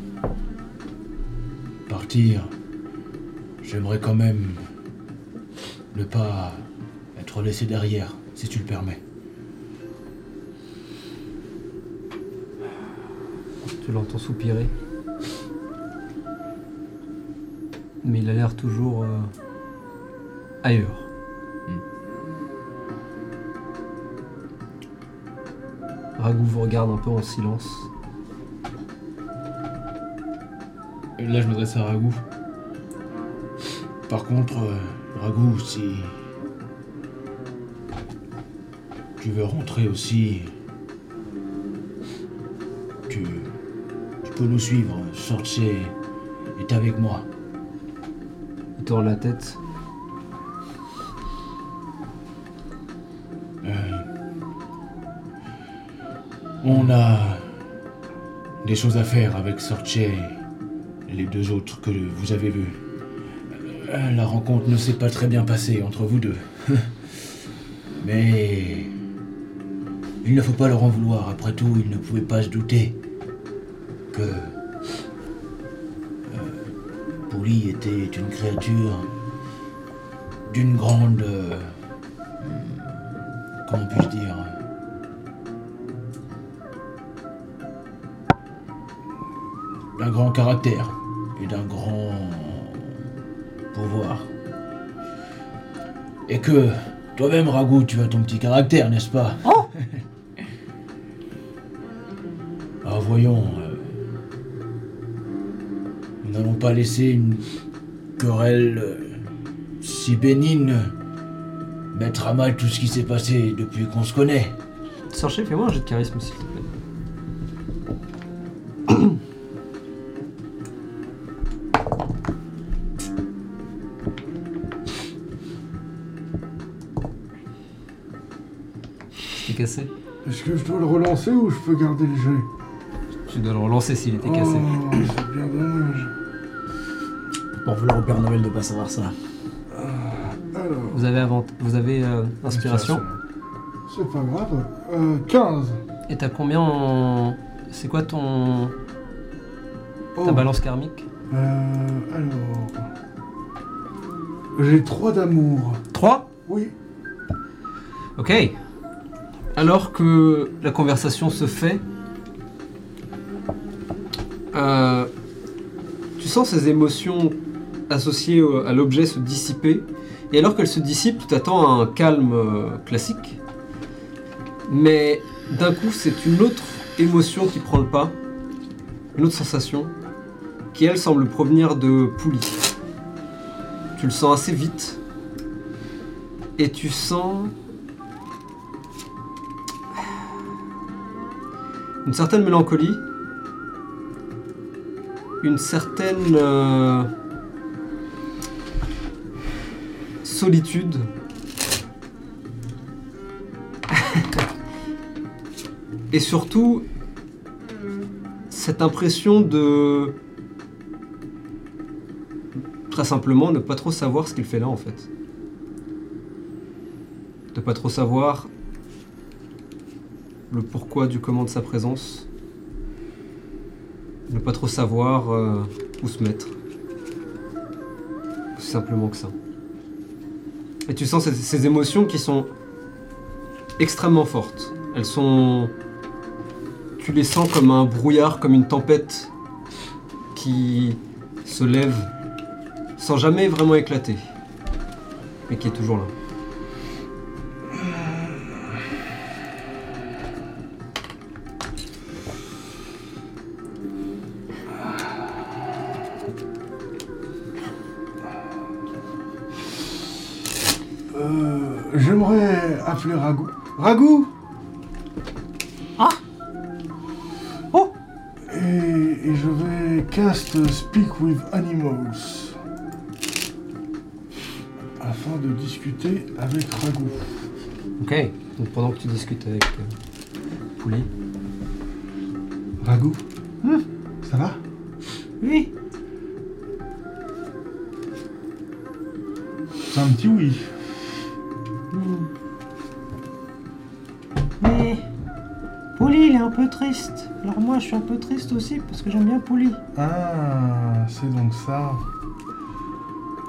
partir, j'aimerais quand même ne pas être laissé derrière, si tu le permets.
Tu l'entends soupirer. Mais il a l'air toujours euh, ailleurs. Ragou vous regarde un peu en silence.
Et là, je m'adresse à Ragou.
Par contre, euh, Ragou, si tu veux rentrer aussi, tu, tu peux nous suivre. Sorcier est avec moi.
Il tourne la tête.
On a des choses à faire avec Sorche et les deux autres que vous avez vus. Euh, La rencontre ne s'est pas très bien passée entre vous deux. Mais il ne faut pas leur en vouloir. Après tout, ils ne pouvaient pas se douter que euh, Pouli était une créature d'une grande... euh, comment puis-je dire grand caractère et d'un grand pouvoir. Et que toi-même, Ragout, tu as ton petit caractère, n'est-ce pas?
Oh
Alors voyons, euh, nous n'allons pas laisser une querelle euh, si bénigne mettre à mal tout ce qui s'est passé depuis qu'on se connaît.
Sorcher, fais-moi un jet de charisme s'il te plaît.
Est-ce que je dois le relancer ou je peux garder le jet
Tu dois le relancer s'il était cassé.
Oh, c'est bien dommage.
Pour vouloir au Père Noël de pas savoir ça.
Alors.
Vous avez, avant... vous avez euh, inspiration?
C'est pas grave. Euh, 15.
Et t'as combien en... C'est quoi ton...
Oh.
ta balance karmique?
Euh, alors. J'ai 3 d'amour.
3
Oui.
Ok. Alors que la conversation se fait, euh, tu sens ces émotions associées à l'objet se dissiper. Et alors qu'elles se dissipent, tu t'attends à un calme euh, classique. Mais d'un coup, c'est une autre émotion qui prend le pas, une autre sensation, qui elle semble provenir de Pouli. Tu le sens assez vite. Et tu sens une certaine mélancolie, une certaine euh, solitude. Et surtout, cette impression de très simplement ne pas trop savoir ce qu'il fait là en fait. De pas trop savoir le pourquoi du comment de sa présence. Ne pas trop savoir euh, où se mettre. Aussi simplement que ça. Et tu sens ces, ces émotions qui sont extrêmement fortes. Elles sont... Tu les sens comme un brouillard, comme une tempête qui se lève sans jamais vraiment éclater. Mais qui est toujours là.
J'aimerais appeler Ragou. Ragou
Ah Oh
et, et je vais cast Speak with Animals. Afin de discuter avec Ragou.
Ok. Donc pendant que tu discutes avec euh, Pouli,
Ragou,
je suis un peu triste aussi parce que j'aime bien Pouli.
Ah, c'est donc ça.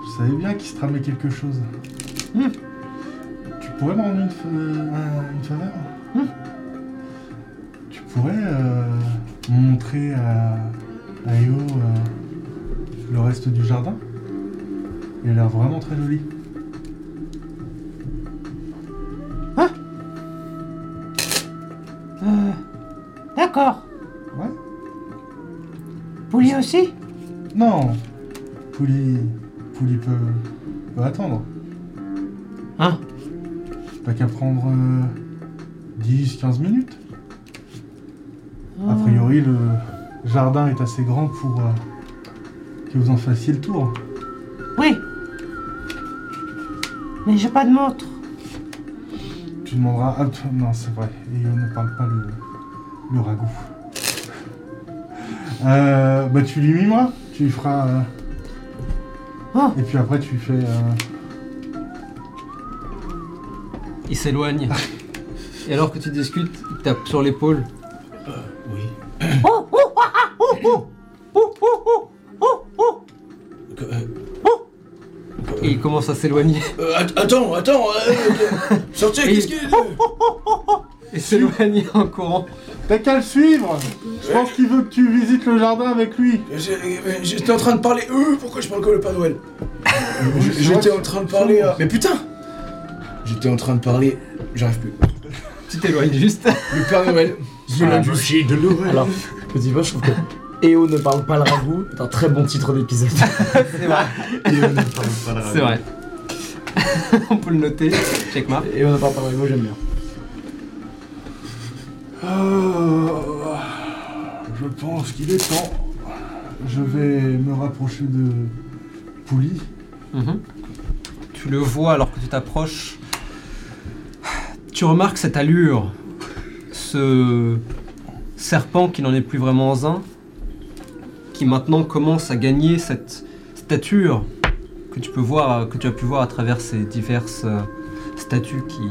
Je savais bien qu'il se tramait quelque chose.
Hmm.
Tu pourrais me rendre une, fa- un- une faveur
Hmm.
Tu pourrais euh, montrer à, à Eo euh, le reste du jardin? Il a l'air vraiment très joli.
Euh. D'accord. Aussi
Non Pouli, Pouli peut, peut attendre.
Hein
Pas qu'à prendre 10-15 minutes. A priori, le jardin est assez grand pour euh, que vous en fassiez le tour.
Oui. Mais j'ai pas de montre.
Tu demanderas. Ah, non, c'est vrai. Et on ne parle pas le, le ragoût. Euh, bah, tu lui mimeras. Tu lui feras. euh,
Oh.
Et puis après, tu fais. euh,
Il s'éloigne. Et alors que tu discutes, il te tape sur l'épaule.
Oui.
Oh, oh, ah, ah, oh, oh, oh, oh, oh, oh, oh.
Que- euh,
Et il commence à s'éloigner.
euh, att- attends, attends. euh, euh, sortez,
Et-
qu'est-ce qu'il
Et s'éloigne en courant.
T'as qu'à le suivre Je pense qu'il veut que tu visites le jardin avec lui.
J'étais en train de parler. Pourquoi je parle comme le Père Noël? J'étais en train de parler. à- Mais putain J'étais en train de parler. J'arrive plus.
Tu t'éloignes juste.
Le Père Noël.
Ah,
la
bouchée de Noël. Alors, petit peu, je trouve que EO ne parle pas le ragoût est un très bon titre d'épisode.
C'est vrai.
EO ne parle pas le
C'est vrai. On peut le noter. Check mark.
EO ne parle pas le ragoût, j'aime bien.
Euh, je pense qu'il est temps. Je vais me rapprocher de Pouli.
Mhm. Tu le vois alors que tu t'approches. Tu remarques cette allure, ce serpent qui n'en est plus vraiment un, qui maintenant commence à gagner cette stature que tu peux voir, que tu as pu voir à travers ces diverses euh, statues qui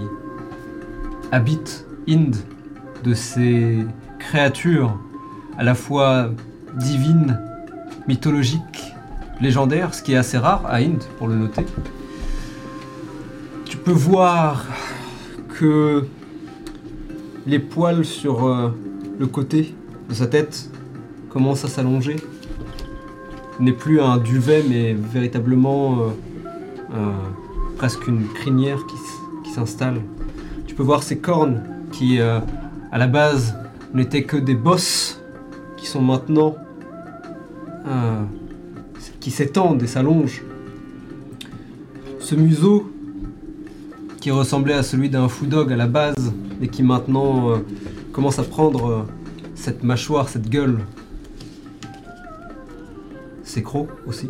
habitent Inde, de ces créatures à la fois divines, mythologiques, légendaires, ce qui est assez rare à Inde, pour le noter. Tu peux voir que les poils sur euh, le côté de sa tête commencent à s'allonger. N'est plus un duvet, mais véritablement euh, presque une crinière qui s'installe. Tu peux voir ses cornes qui, euh, à la base, n'étaient que des bosses, qui sont maintenant euh, qui s'étendent et s'allongent. Ce museau, qui ressemblait à celui d'un fou dog à la base, et qui maintenant euh, commence à prendre euh, cette mâchoire, cette gueule. Ses crocs aussi.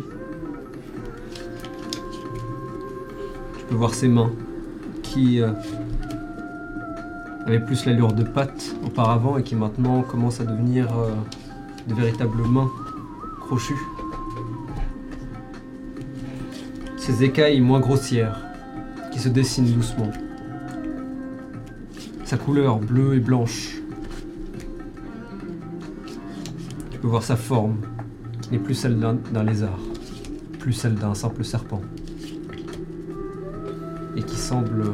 Tu peux voir ses mains, qui avaient plus l'allure de pattes auparavant et qui maintenant commencent à devenir euh, de véritables mains crochues. Ses écailles moins grossières, qui se dessinent doucement. Sa couleur bleue et blanche. Tu peux voir sa forme, qui n'est plus celle d'un lézard, plus celle d'un simple serpent. Et qui semble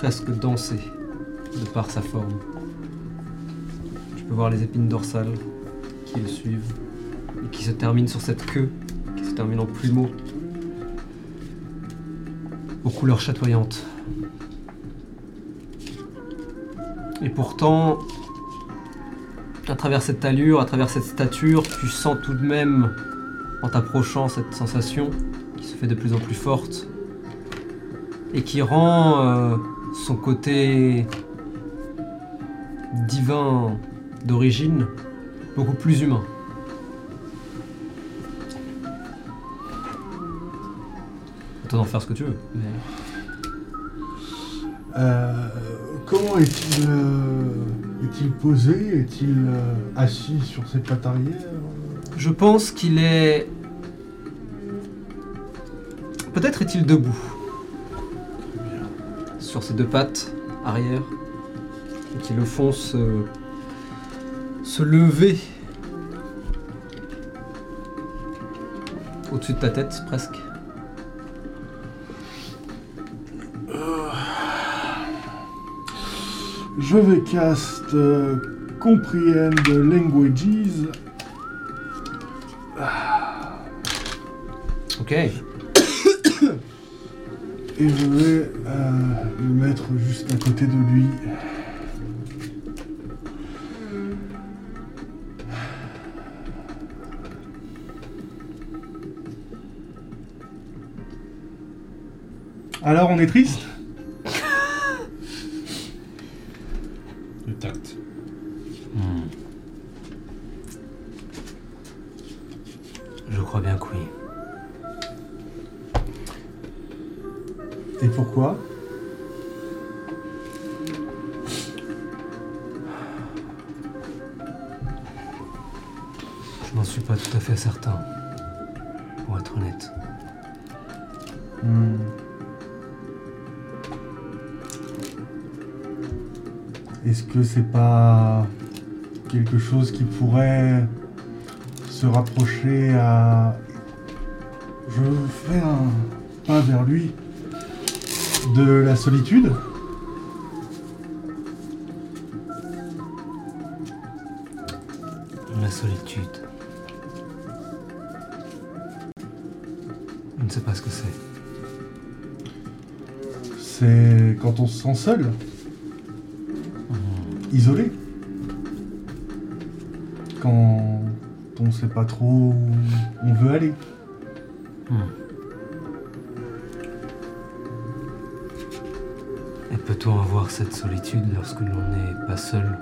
presque danser de par sa forme. Tu peux voir les épines dorsales qui le suivent et qui se terminent sur cette queue qui se termine en plumeau aux couleurs chatoyantes. Et pourtant, à travers cette allure, à travers cette stature, tu sens tout de même, en t'approchant, cette sensation qui se fait de plus en plus forte et qui rend euh, son côté divin d'origine beaucoup plus humain. Toi d'en faire ce que tu veux. mais-
Euh, comment est-il euh, Est-il posé? Est-il euh, assis sur ses pattes arrière?
Je pense qu'il est. Peut-être est-il debout. Sur ses deux pattes arrière. Et qui le font se. se lever. Au-dessus de ta tête, presque.
Je vais cast euh, Comprehend Languages.
Ok.
Et je vais euh, le mettre juste à côté de lui. Alors, on est triste? Est-ce que c'est pas quelque chose qui pourrait se rapprocher à... Je fais un pas vers lui de la solitude
La solitude. Je ne sais pas ce que c'est.
C'est quand on se sent seul, isolé. Quand on ne sait pas trop où on veut aller.
Et peut-on avoir cette solitude lorsque l'on n'est pas seul?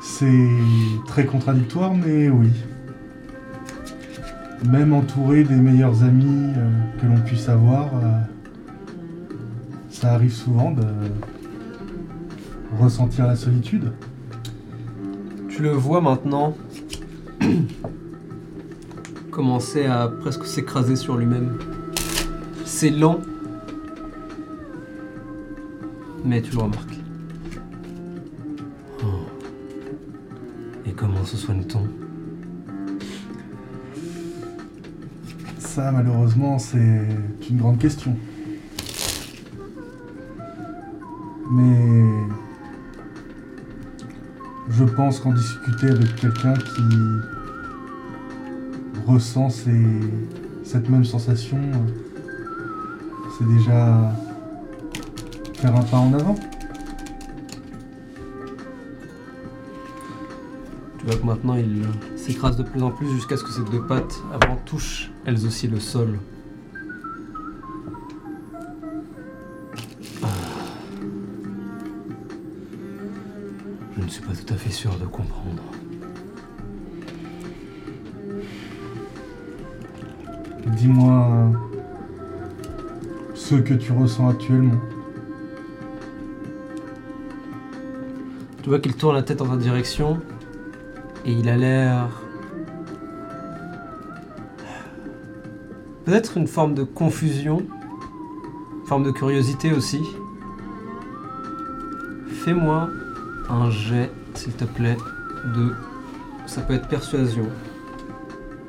C'est très contradictoire, mais oui. Même entouré des meilleurs amis euh, que l'on puisse avoir, euh, ça arrive souvent de ressentir la solitude.
Tu le vois maintenant commencer à presque s'écraser sur lui-même. C'est lent, mais tu le remarques. Oh. Et comment se soigne-t-on?
Ça, malheureusement, c'est une grande question. Mais je pense qu'en discuter avec quelqu'un qui ressent cette même sensation, c'est déjà faire un pas en avant.
Tu vois que maintenant il s'écrase de plus en plus jusqu'à ce que ses deux pattes avant touchent elles aussi le sol. Tout à fait sûr de comprendre.
Dis-moi ce que tu ressens actuellement.
Tu vois qu'il tourne la tête dans ta direction et il a l'air. Peut-être une forme de confusion, une forme de curiosité aussi. Fais-moi un jet, s'il te plaît, de. Ça peut être persuasion.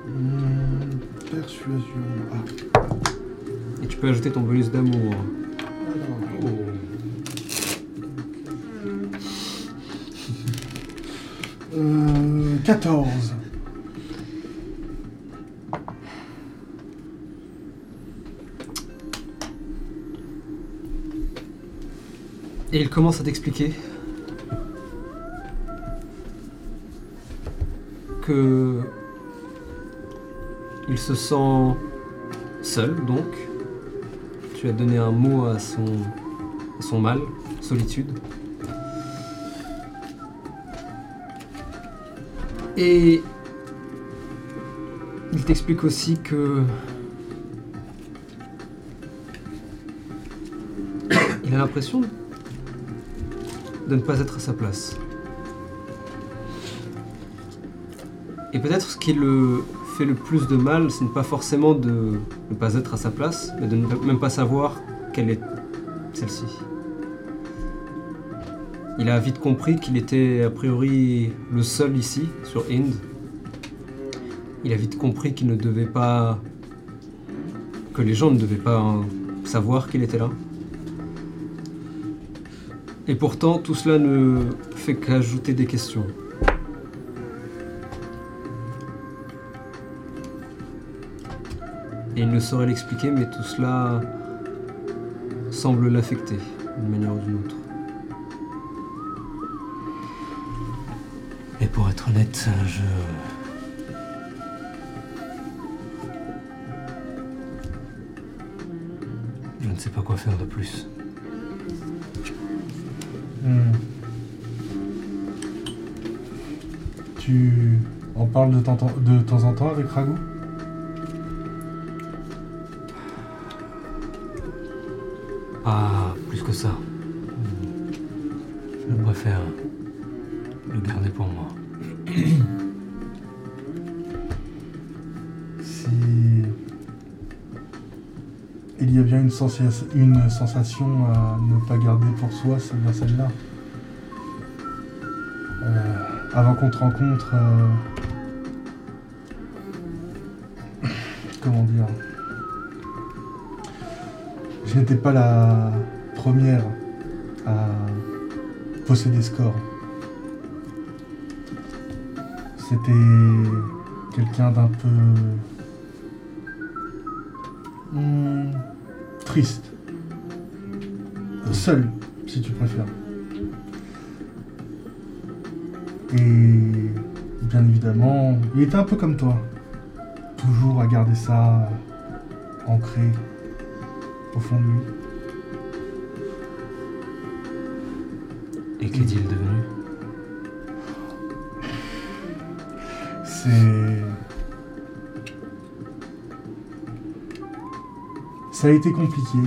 Hmm, persuasion. Ah,
Et tu peux ajouter ton bonus d'amour.
alors. Euh, 14.
Et il commence à t'expliquer il se sent seul, donc. Tu as donné un mot à son, mal, solitude. Et il t'explique aussi que l'impression de ne pas être à sa place. Et peut-être ce qui le fait le plus de mal, ce n'est pas forcément de ne pas être à sa place, mais de ne même pas savoir quelle est celle-ci. Il a vite compris qu'il était a priori le seul ici, sur Ind. Il a vite compris qu'il ne devait pas... que les gens ne devaient pas hein, savoir qu'il était là. Et pourtant, tout cela ne fait qu'ajouter des questions. Et il ne saurait l'expliquer, mais tout cela semble l'affecter d'une manière ou d'une autre. Et pour être honnête, je... Je ne sais pas quoi faire de plus.
Hmm. Tu en parles de temps, de temps en temps avec Ragout une sensation à ne pas garder pour soi, c'est bien celle-là. Euh, avant qu'on te rencontre, euh, comment dire, je n'étais pas la première à posséder ce corps. C'était quelqu'un d'un peu Hmm, triste. Seul, si tu préfères. Et bien évidemment, il était un peu comme toi. Toujours à garder ça ancré au fond de lui.
Et qu'est-il devenu?
C'est. Ça a été compliqué,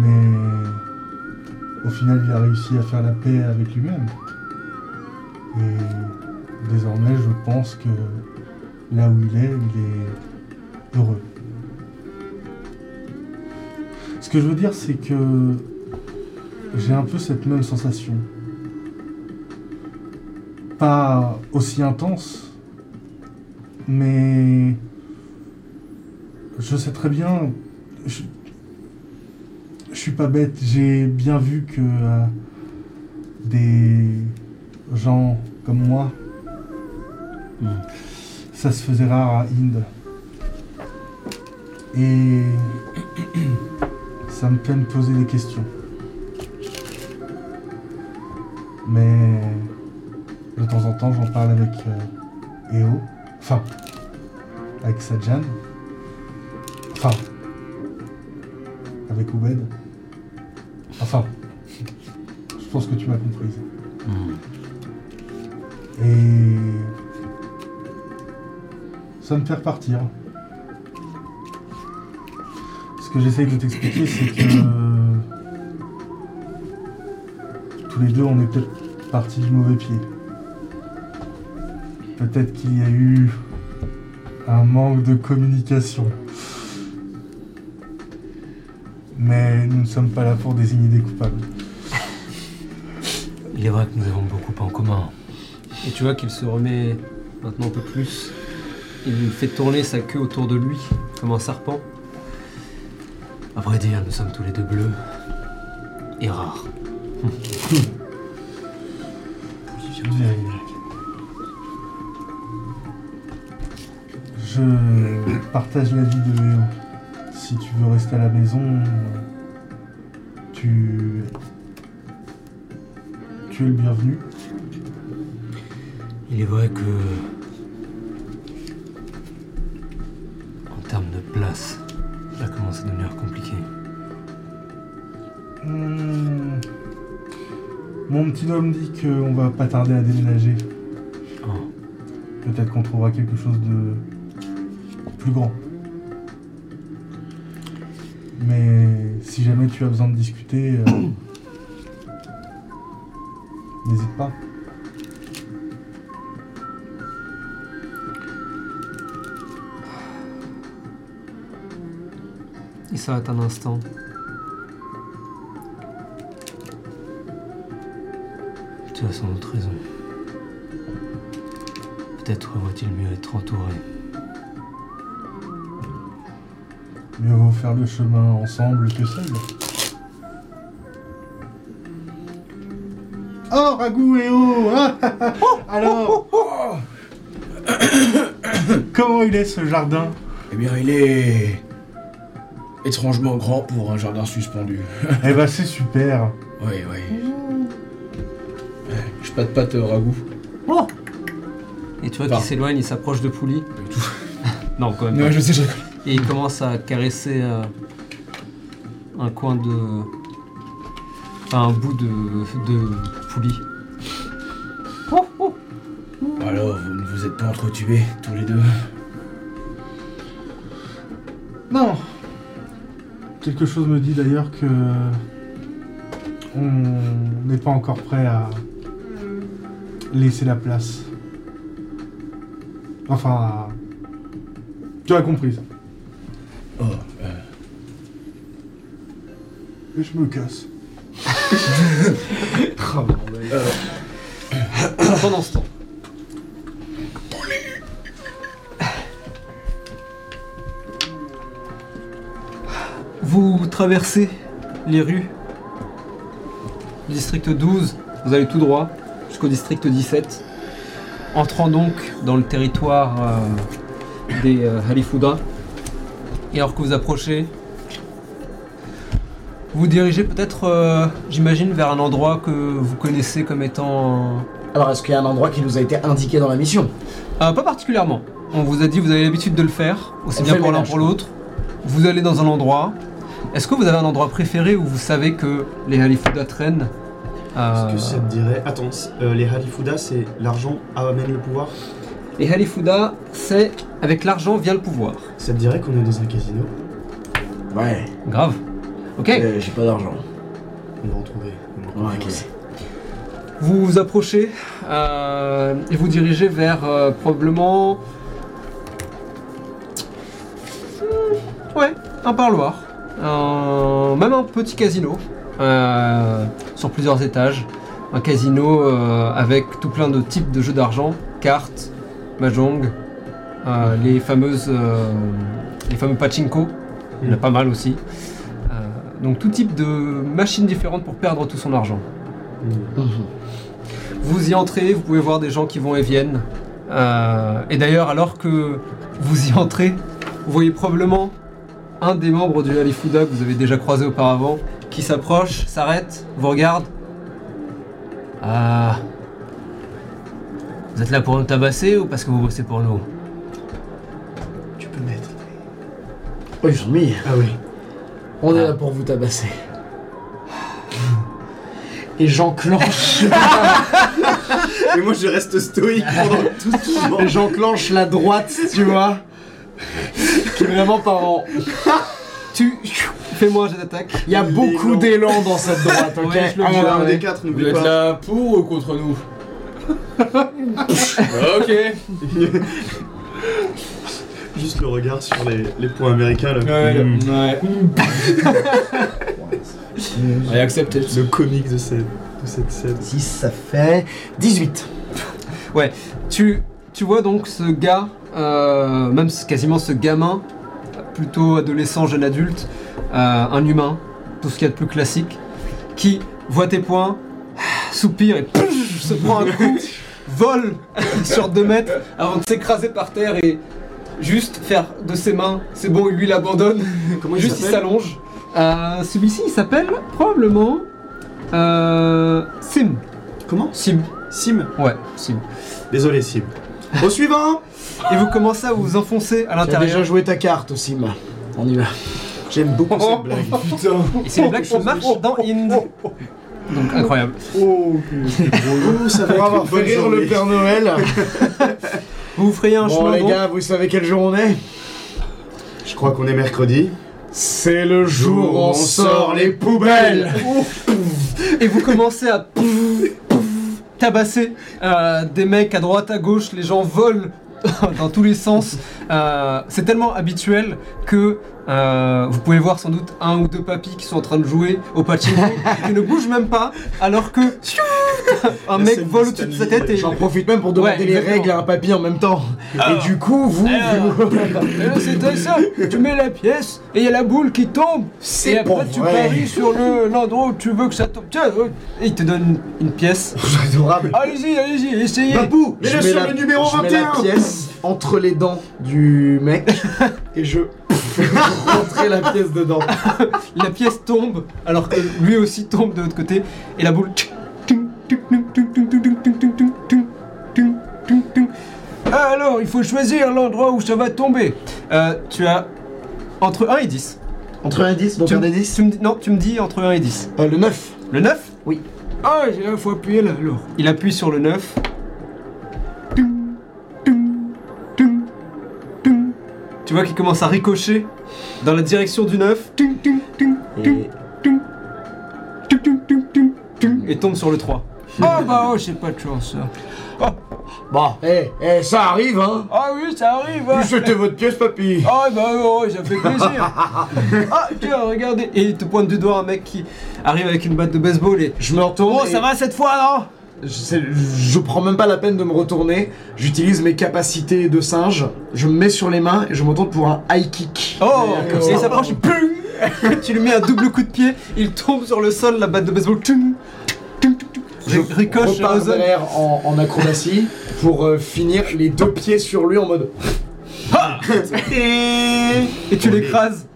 mais au final, il a réussi à faire la paix avec lui-même. Et désormais, je pense que là où il est, il est heureux. Ce que je veux dire, c'est que j'ai un peu cette même sensation. Pas aussi intense, mais je sais très bien, je, je suis pas bête, j'ai bien vu que euh, des gens comme moi,
Hmm.
ça se faisait rare à Inde. Et ça me fait me poser des questions. Mais de temps en temps, j'en parle avec euh, Eo. Enfin, avec Sajan. Enfin, avec Oubed. Enfin, je pense que tu m'as comprise. Et ça me fait repartir. Ce que j'essaye de t'expliquer, c'est que tous les deux, on est peut-être partis du mauvais pied. Peut-être qu'il y a eu un manque de communication. Mais nous ne sommes pas là pour désigner des coupables.
Il est vrai que nous avons beaucoup en commun. Et tu vois qu'il se remet maintenant un peu plus. Il fait tourner sa queue autour de lui, comme un serpent. À vrai dire, nous sommes tous les deux bleus. Et rares.
Je partage l'avis de Léo. Si tu veux rester à la maison, tu. Tu es le bienvenu.
Il est vrai que. En termes de place, ça commence à devenir compliqué.
Hmm. Mon petit homme dit qu'on va pas tarder à déménager.
Oh,
Peut-être qu'on trouvera quelque chose de plus grand. Jamais tu as besoin de discuter, euh, n'hésite pas.
Il s'arrête un instant. Tu as sans doute raison. Peut-être vaut-il mieux être entouré.
Mieux vaut faire le chemin ensemble que seul. Oh, Ragout et oh ah, ah, ah. Alors Comment il est ce jardin?
Eh bien, il est étrangement grand pour un jardin suspendu.
Eh ben c'est super.
Oui, oui.
Je patte patte ragoût.
Et tu vois
Enfin.
qu'il s'éloigne, il s'approche de Pouli.
Pas du tout.
Non, quand même pas.
Non, je sais, je rigole.
Et il commence à caresser euh, un coin de. Enfin, un bout de, de poulie.
Alors, vous ne vous êtes pas entretués, tous les deux?
Non. Quelque chose me dit d'ailleurs que on n'est pas encore prêt à laisser la place. Enfin, tu as compris ça. Je me casse.
Pendant ce temps. Vous traversez les rues du district 12, vous allez tout droit jusqu'au district 17, entrant donc dans le territoire euh, des euh. Et alors que vous approchez, vous dirigez peut-être, euh, j'imagine, vers un endroit que vous connaissez comme étant
Alors, est-ce qu'il y a un endroit qui nous a été indiqué dans la mission?
Euh, pas particulièrement. On vous a dit, vous avez l'habitude de le faire, aussi
On
bien pour l'un pour l'autre. Vous allez dans un endroit. Est-ce que vous avez un endroit préféré où vous savez que les Halifuda traînent? Euh,
Est-ce que ça te dirait. Attends, euh, les Halifuda, c'est l'argent amène le pouvoir?
Les Halifuda, c'est avec l'argent vient le pouvoir.
Ça te dirait qu'on est dans un casino?
Ouais.
Grave. Ok.
Euh, J'ai pas d'argent.
On va en trouver. On va en
Ouais,
trouver.
ok.
Vous vous approchez euh, et vous dirigez vers euh, probablement. Hmm, Ouais, un parloir. Un- même un petit casino. euh, sur plusieurs étages. Un casino avec tout plein de types de jeux d'argent, cartes, mahjong, les fameuses. les fameux pachinko. Il y en a pas mal aussi. Donc tout type de machines différentes pour perdre tout son argent. Vous y entrez, vous pouvez voir des gens qui vont et viennent. Euh, et d'ailleurs, alors que vous y entrez, vous voyez probablement un des membres du Halifuda que vous avez déjà croisé auparavant qui s'approche, s'arrête, vous regarde. Ah. Vous êtes là pour nous tabasser ou parce que vous bossez pour nous?
Tu peux le mettre.
Oh, ils ont mis.
Ah oui.
On est
Ah.
là pour vous tabasser. Et j'enclenche.
Et moi, je reste stoïque pendant tout ce moment.
Et j'enclenche la droite, tu vois. Qui est vraiment par en.
Tu. Fais-moi un jet d'attaque.
Il y a beaucoup d'élan dans cette droite, ok
Ouais, je le
Ah,
vois,
ouais,
Un
ouais.
des quatre,
Vous
n'oublie
êtes
pas.
là pour ou contre nous Ok.
Juste le regard sur les, les points américains là.
Ouais,
Hmm.
ouais. I accept it.
Le comique de cette, de cette scène.
10, ça fait 18.
Tu, tu vois donc ce gars, euh, même ce- quasiment ce gamin, plutôt adolescent, jeune adulte, euh, un humain, tout ce qu'il y a de plus classique, qui voit tes points, soupire et se prend un coup, vole sur deux mètres avant de s'écraser par terre et juste faire de ses mains, c'est bon, lui il abandonne,
Comment il
juste il s'allonge. Euh, Celui-ci il s'appelle probablement euh, Sim.
Comment
Sim.
Sim.
Ouais, Sim.
Désolé, Sim. Au suivant
Et vous commencez à vous enfoncer à l'intérieur.
déjà joué ta carte aussi, ma. On y va.
J'aime beaucoup cette blague.
Putain.
Et c'est une blague qui marche dans Inde. Donc incroyable.
Oh,
ça va
avoir rire le. Père Noël.
Vous vous frayez un
Bon,
chemin
les
donc.
gars, vous savez quel jour on est
Je crois qu'on est mercredi.
C'est le jour où on sort les poubelles
Et vous commencez à pouf, pouf, tabasser euh, des mecs à droite, à gauche, les gens volent dans tous les sens. Euh, c'est tellement habituel que euh, vous pouvez voir sans doute un ou deux papis qui sont en train de jouer au pachinko qui ne bougent même pas alors que un mec vole au-dessus de sa tête et
J'en profite même pour demander
Ouais,
les règles à un papy en même temps. Et du coup, vous...
Euh, c'est très simple, tu mets la pièce et il y a la boule qui tombe.
C'est
Et après tu
vrai.
paries sur le- l'endroit où tu veux que ça tombe. Tiens, euh, et il te donne une, pièce.
Adorable.
Allez-y, allez-y, essayez.
Papou,
Je mets
sur
la-
le numéro
je mets la
21
pièce entre les dents du mec et je rentrer la pièce dedans.
La pièce tombe alors que lui aussi tombe de l'autre côté et la boule. Alors, il faut choisir l'endroit où ça va tomber. Euh, tu as entre 1 et 10.
Entre 1 et 10, donc
Tu,
un
me-
des 10
tu me dis- non, tu me dis entre 1 et 10.
Euh, Le 9.
Le 9
Oui.
Ah, il faut appuyer là alors. Il appuie sur le 9. Tu vois qu'il commence à ricocher dans la direction du 9.
Et...
Et tombe sur le 3. Oh bah oh, j'ai pas de chance. ça.
Bon, eh, eh, ça arrive, hein
Ah oui, ça arrive. hein.
C'était votre pièce, papy
Ah bah oh, ça fait plaisir. ah tiens, regardez. Et il te pointe du doigt un mec qui arrive avec une batte de baseball et...
Je me retourne
Bon,
et
ça va cette fois, non
je, prends même pas la peine de me retourner. J'utilise mes capacités de singe. Je me mets sur les mains et je me retourne pour un high kick.
Oh
Comme
Et
ça.
il s'approche, pum Tu lui mets un double coup de pied, il tombe sur le sol, la batte de baseball, tum, tum, tum, tum.
Je
Ri- ricoche
en, en acrobatie pour euh, finir les deux pieds sur lui en mode.
et tu l'écrases.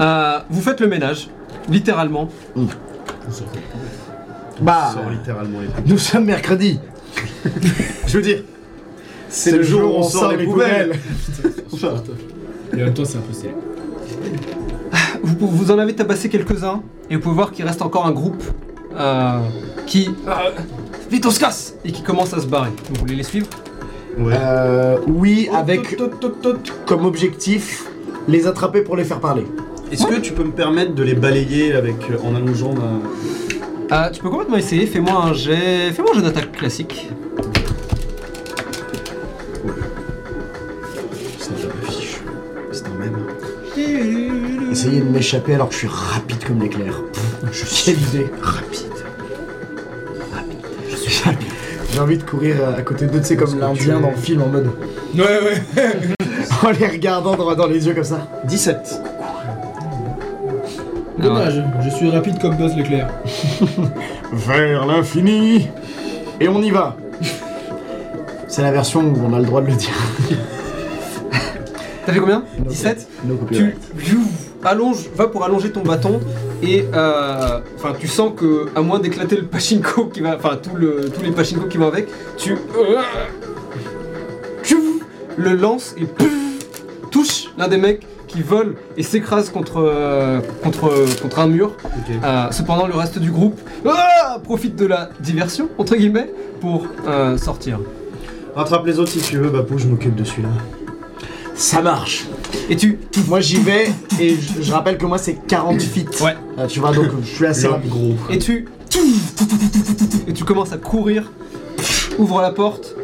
Euh, vous faites le ménage, littéralement.
Bah,
Sors littéralement les poubelles.
nous sommes mercredi.
Je veux dire,
C'est le jour où on sort les poubelles.
Et en même temps, c'est un peu.
Vous, vous en avez tabassé quelques-uns, et vous pouvez voir qu'il reste encore un groupe euh, qui... euh, vite, on se casse Et qui commence à se barrer. Vous voulez les suivre?
Ouais.
Euh, oui, avec comme objectif les attraper pour les faire parler.
Est-ce que tu peux me permettre de les balayer avec euh, en allongeant ma.
Ah, Tu peux complètement essayer, fais-moi un jet... Fais-moi un jet d'attaque classique.
C'est un peu fichu. C'est un même.
Essayer de m'échapper alors que je suis rapide comme l'éclair. Pff, Quelle idée.
Rapide.
J'ai envie de courir à côté d'eux, tu sais, comme l'Indien dans le film en mode.
Ouais, ouais.
En les regardant droit dans les yeux comme ça.
17.
Dommage, je suis rapide comme Buzz l'éclair.
Vers l'infini Et on y va C'est la version où on a le droit de le dire.
T'as fait combien?
No
17
No
tu
copyright.
allonges, va pour allonger ton bâton et euh, enfin tu sens que à moins d'éclater le pachinko qui va, enfin tout le, tous les pachinko qui vont avec, tu, euh, tu le lances et pouf, touche l'un des mecs qui vole et s'écrase contre, euh, contre, contre un mur. Euh, cependant le reste du groupe ah, profite de la diversion entre guillemets pour euh, sortir.
Rattrape les autres si tu veux, Bapou, je m'occupe de celui-là.
Ça marche
Et tu,
Moi j'y vais et je, je rappelle que moi c'est 40 feet.
Ouais.
Euh, tu vois donc je suis assez rapide.
gros.
Et tu. Et tu commences à courir, ouvre la porte.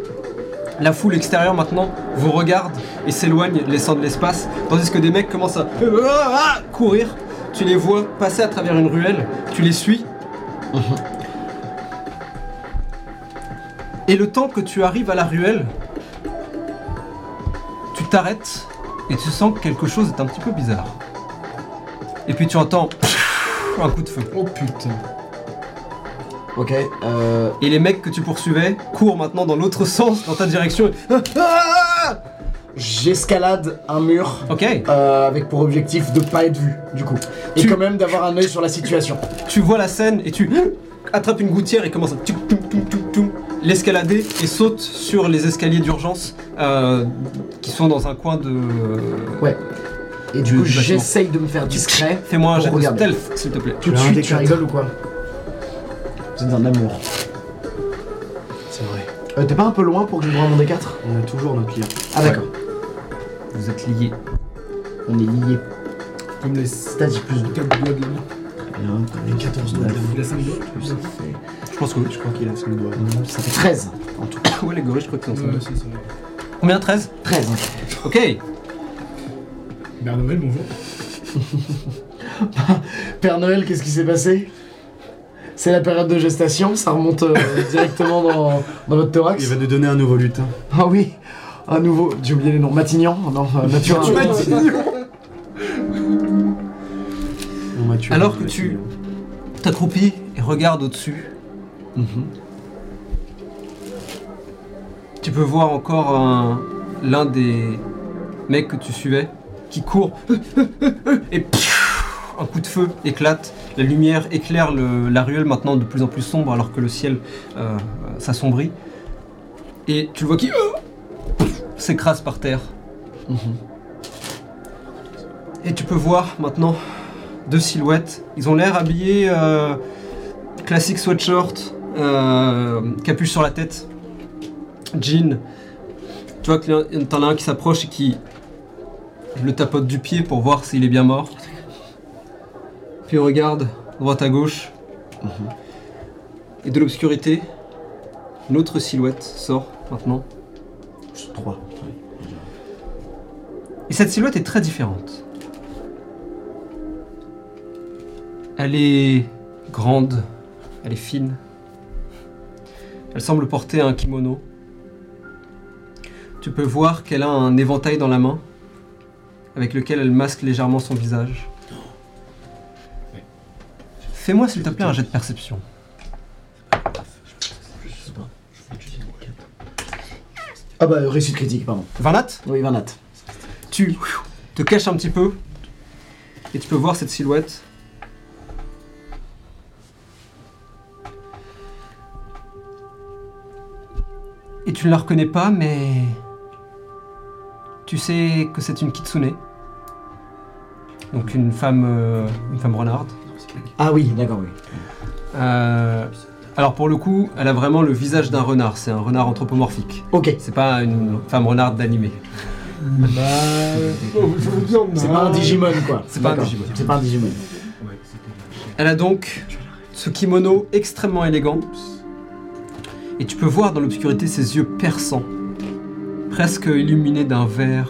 La foule extérieure maintenant vous regarde et s'éloigne, laissant de l'espace, tandis que des mecs commencent à ah, courir. Tu les vois passer à travers une ruelle, tu les suis. Et le temps que tu arrives à la ruelle, tu t'arrêtes et tu sens que quelque chose est un petit peu bizarre. Et puis tu entends un coup de feu.
Oh putain.
Ok. Euh,
Et les mecs que tu poursuivais courent maintenant dans l'autre sens, dans ta direction. Ah,
J'escalade un mur
ok,
euh, avec pour objectif de pas être vu du coup. Et
Tu-
quand même d'avoir un œil sur la situation.
tu vois la scène et tu attrapes une gouttière et commences à l'escalader et saute sur les escaliers d'urgence euh, qui sont dans un coin de.
Ouais. Et du
Du-
coup j'essaye de me faire discret.
Fais-moi un jet de stealth, s'il te plaît.
Tout de suite,
des
tu rigoles ou quoi Vous êtes un amour.
C'est vrai.
Euh, T'es pas un peu loin pour que je me mon D4
On a toujours notre lien.
Ah d'accord.
Vous êtes liés.
On est liés.
Comme les
T'as dit plus de
4 doigts de la main.
Bien,
Les 14 doigts de la main.
Il a 5 doigts
ça fait...
Je pense que oui.
Je crois qu'il a 5 doigts.
ça fait 13 en tout.
Ouais, les gorilles, je crois que c'est
Ouais,
ensemble.
c'est ça.
Combien 13
13.
Ok.
Père Noël, bonjour.
Père Noël, qu'est-ce qui s'est passé? C'est la période de gestation, ça remonte euh, directement dans, dans votre thorax.
Il va nous donner un nouveau lutin.
Ah oui, un nouveau, j'ai oublié les noms, Matignan Non, euh.
Alors que tu t'accroupis et regardes au-dessus,
Mhm.
tu peux voir encore un- l'un des mecs que tu suivais qui court et un coup de feu éclate. La lumière éclaire le- la ruelle maintenant de plus en plus sombre alors que le ciel euh, s'assombrit. Et tu le vois qui euh, s'écrase par terre.
Mhm.
Et tu peux voir maintenant deux silhouettes. Ils ont l'air habillés euh, classique sweatshirt, capuche sur la tête, jean. Tu vois que t'en as un qui s'approche et qui le tapote du pied pour voir s'il est bien mort. Puis on regarde droite à gauche. Et de l'obscurité, une autre silhouette sort maintenant.
3.
Et cette silhouette est très différente. Elle est grande, elle est fine. Elle semble porter un kimono. Tu peux voir qu'elle a un éventail dans la main, avec lequel elle masque légèrement son visage. Fais-moi s'il te plaît un jet de perception.
Ah bah, réussite critique, pardon.
Varnat,
Oui, Vanat.
tu te caches un petit peu et tu peux voir cette silhouette. Et tu ne la reconnais pas, mais tu sais que c'est une kitsune. Donc une femme, euh, une femme renarde.
Ah oui, d'accord, oui.
Euh, alors pour le coup, elle a vraiment le visage d'un renard. C'est un renard anthropomorphique.
Ok.
C'est pas une femme renarde d'animé.
Bah. je veux dire,
C'est
non.
pas un Digimon, quoi.
C'est pas un
D'accord.
Digimon.
C'est pas un Digimon.
Elle a donc ce kimono extrêmement élégant. Et tu peux voir dans l'obscurité ses yeux perçants, presque illuminés d'un vert.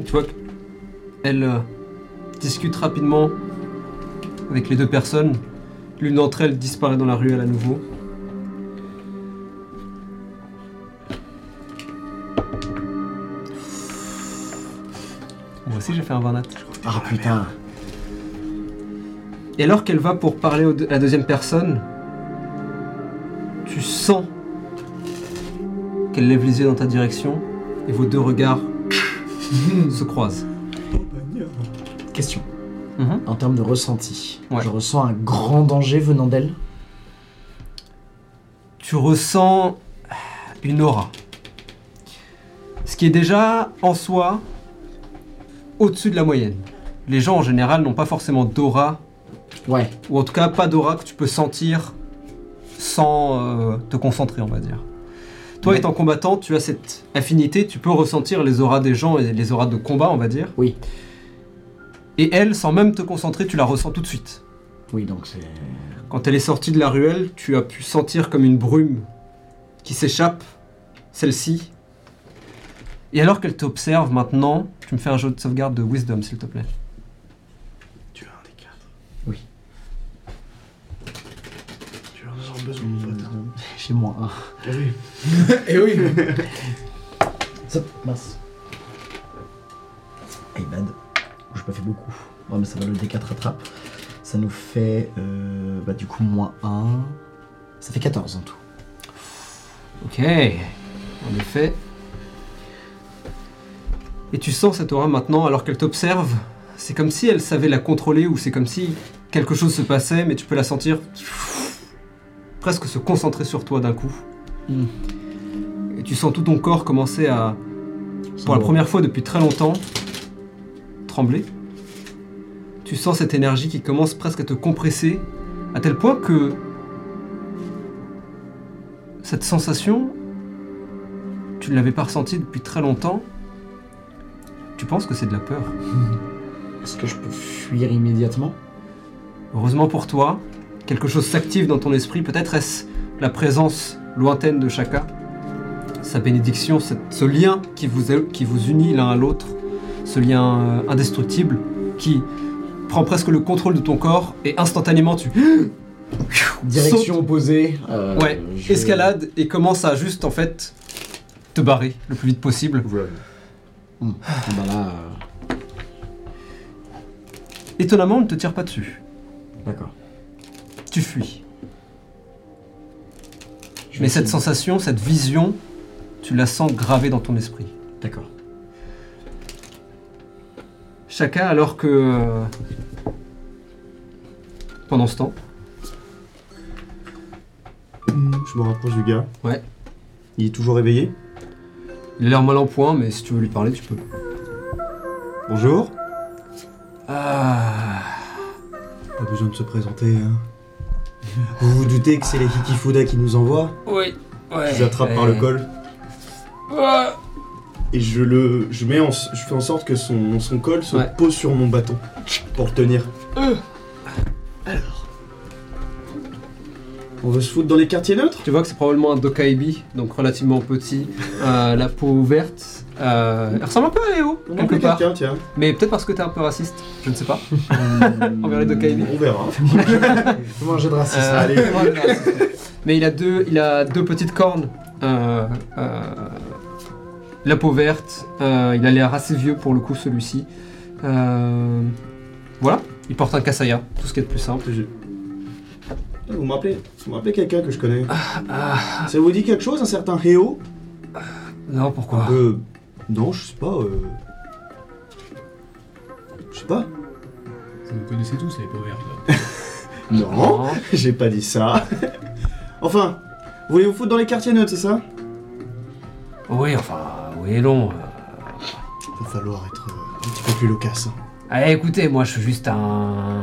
Et tu vois qu'elle euh, discute rapidement avec les deux personnes. L'une d'entre elles disparaît dans la ruelle à nouveau. Moi aussi j'ai fait un Varnat.
Ah putain.
Et alors qu'elle va pour parler à la deuxième personne, tu sens qu'elle lève les yeux dans ta direction et vos deux regards se croisent.
Question.
Mhm.
En termes de ressenti,
Ouais.
je ressens un grand danger venant d'elle.
Tu ressens une aura. Ce qui est déjà en soi au-dessus de la moyenne. Les gens en général n'ont pas forcément d'aura,
Ouais.
ou en tout cas pas d'aura que tu peux sentir sans euh, te concentrer, on va dire. Toi,
Ouais.
étant combattant, tu as cette affinité, tu peux ressentir les auras des gens et les auras de combat, on va dire.
Oui.
Et elle, sans même te concentrer, tu la ressens tout de suite.
Oui, donc c'est.
Quand elle est sortie de la ruelle, tu as pu sentir comme une brume qui s'échappe, celle-ci. Et alors qu'elle t'observe maintenant, tu me fais un jeu de sauvegarde de wisdom, s'il te plaît.
Tu as un des quatre.
Oui.
Tu avoir besoin, mon pote. hein.
Chez moi, un.
Ah oui.
Eh oui
Ça, mince. Hey bad. J'ai pas fait beaucoup. Ouais, mais ça va le D4 rattrape. Ça nous fait. euh, bah, du coup, moins 1. Ça fait 14 en tout.
Ok, en effet. Et tu sens cette aura maintenant alors qu'elle t'observe. C'est comme si elle savait la contrôler ou c'est comme si quelque chose se passait, mais tu peux la sentir presque se concentrer sur toi d'un coup.
Mm.
Et tu sens tout ton corps commencer à, pour la première fois depuis très longtemps, trembler. Tu sens cette énergie qui commence presque à te compresser, à tel point que cette sensation, tu ne l'avais pas ressentie depuis très longtemps. Tu penses que c'est de la peur.
Est-ce que je peux fuir immédiatement?
Heureusement pour toi, quelque chose s'active dans ton esprit. Peut-être est-ce la présence lointaine de Chaka, sa bénédiction, ce lien qui vous, qui vous unit l'un à l'autre, ce lien euh, indestructible qui prend presque le contrôle de ton corps et instantanément tu
Direction opposée. euh,
ouais,
je-
escalade et commence à juste en fait te barrer le plus vite possible.
Hmm. Bah là, euh,
Étonnamment, on ne te tire pas dessus.
d'accord.
Tu fuis.
Je
Mais cette sensation, cette vision, tu la sens gravée dans ton esprit.
D'accord.
Chacun, alors que. euh, pendant ce temps,
Je me rapproche du gars.
Ouais.
Il est toujours éveillé
il a l'air mal en point, mais si tu veux lui parler, tu peux.
Bonjour.
Ah.
Pas besoin de se présenter, hein. Vous vous doutez que c'est les Hikifuda qui nous envoient?
Oui, ouais.
Je les attrape par le col? Et je le. Je mets en, je fais en sorte que son, son col se
Ouais.
pose sur mon bâton. Pour le tenir. Alors. On veut se foutre dans les quartiers neutres?
Tu vois que c'est probablement un Dokaibi, donc relativement petit, euh, la peau ouverte. Euh, il ressemble un peu à Léo,
On
quelque part.
tiens.
Mais peut-être parce que t'es un peu raciste, je ne sais pas. Envers les Dokaibi.
On verra.
Comment j'ai de racisme
Euh,
Allez.
voilà. Mais il a deux, il a deux petites cornes. Euh, euh, la peau verte. euh, il a l'air assez vieux pour le coup celui-ci. Euh, voilà. Il porte un kasaya, tout ce qui est de plus simple.
Je- Ah, Vous me rappelez, vous me rappelez quelqu'un que je connais
Ah,
Ça vous dit quelque chose, un certain Heo
non, pourquoi?
Euh. Non, je sais pas. Euh... Je sais pas.
Vous nous connaissez tous, les peaux vertes, là.
Non, j'ai pas dit ça. enfin, vous voulez vous foutre dans les quartiers neutres, c'est ça?
Oui, enfin, oui et non.
Va falloir être euh, un petit peu plus loquace. hein.
Allez, écoutez, moi je suis juste un.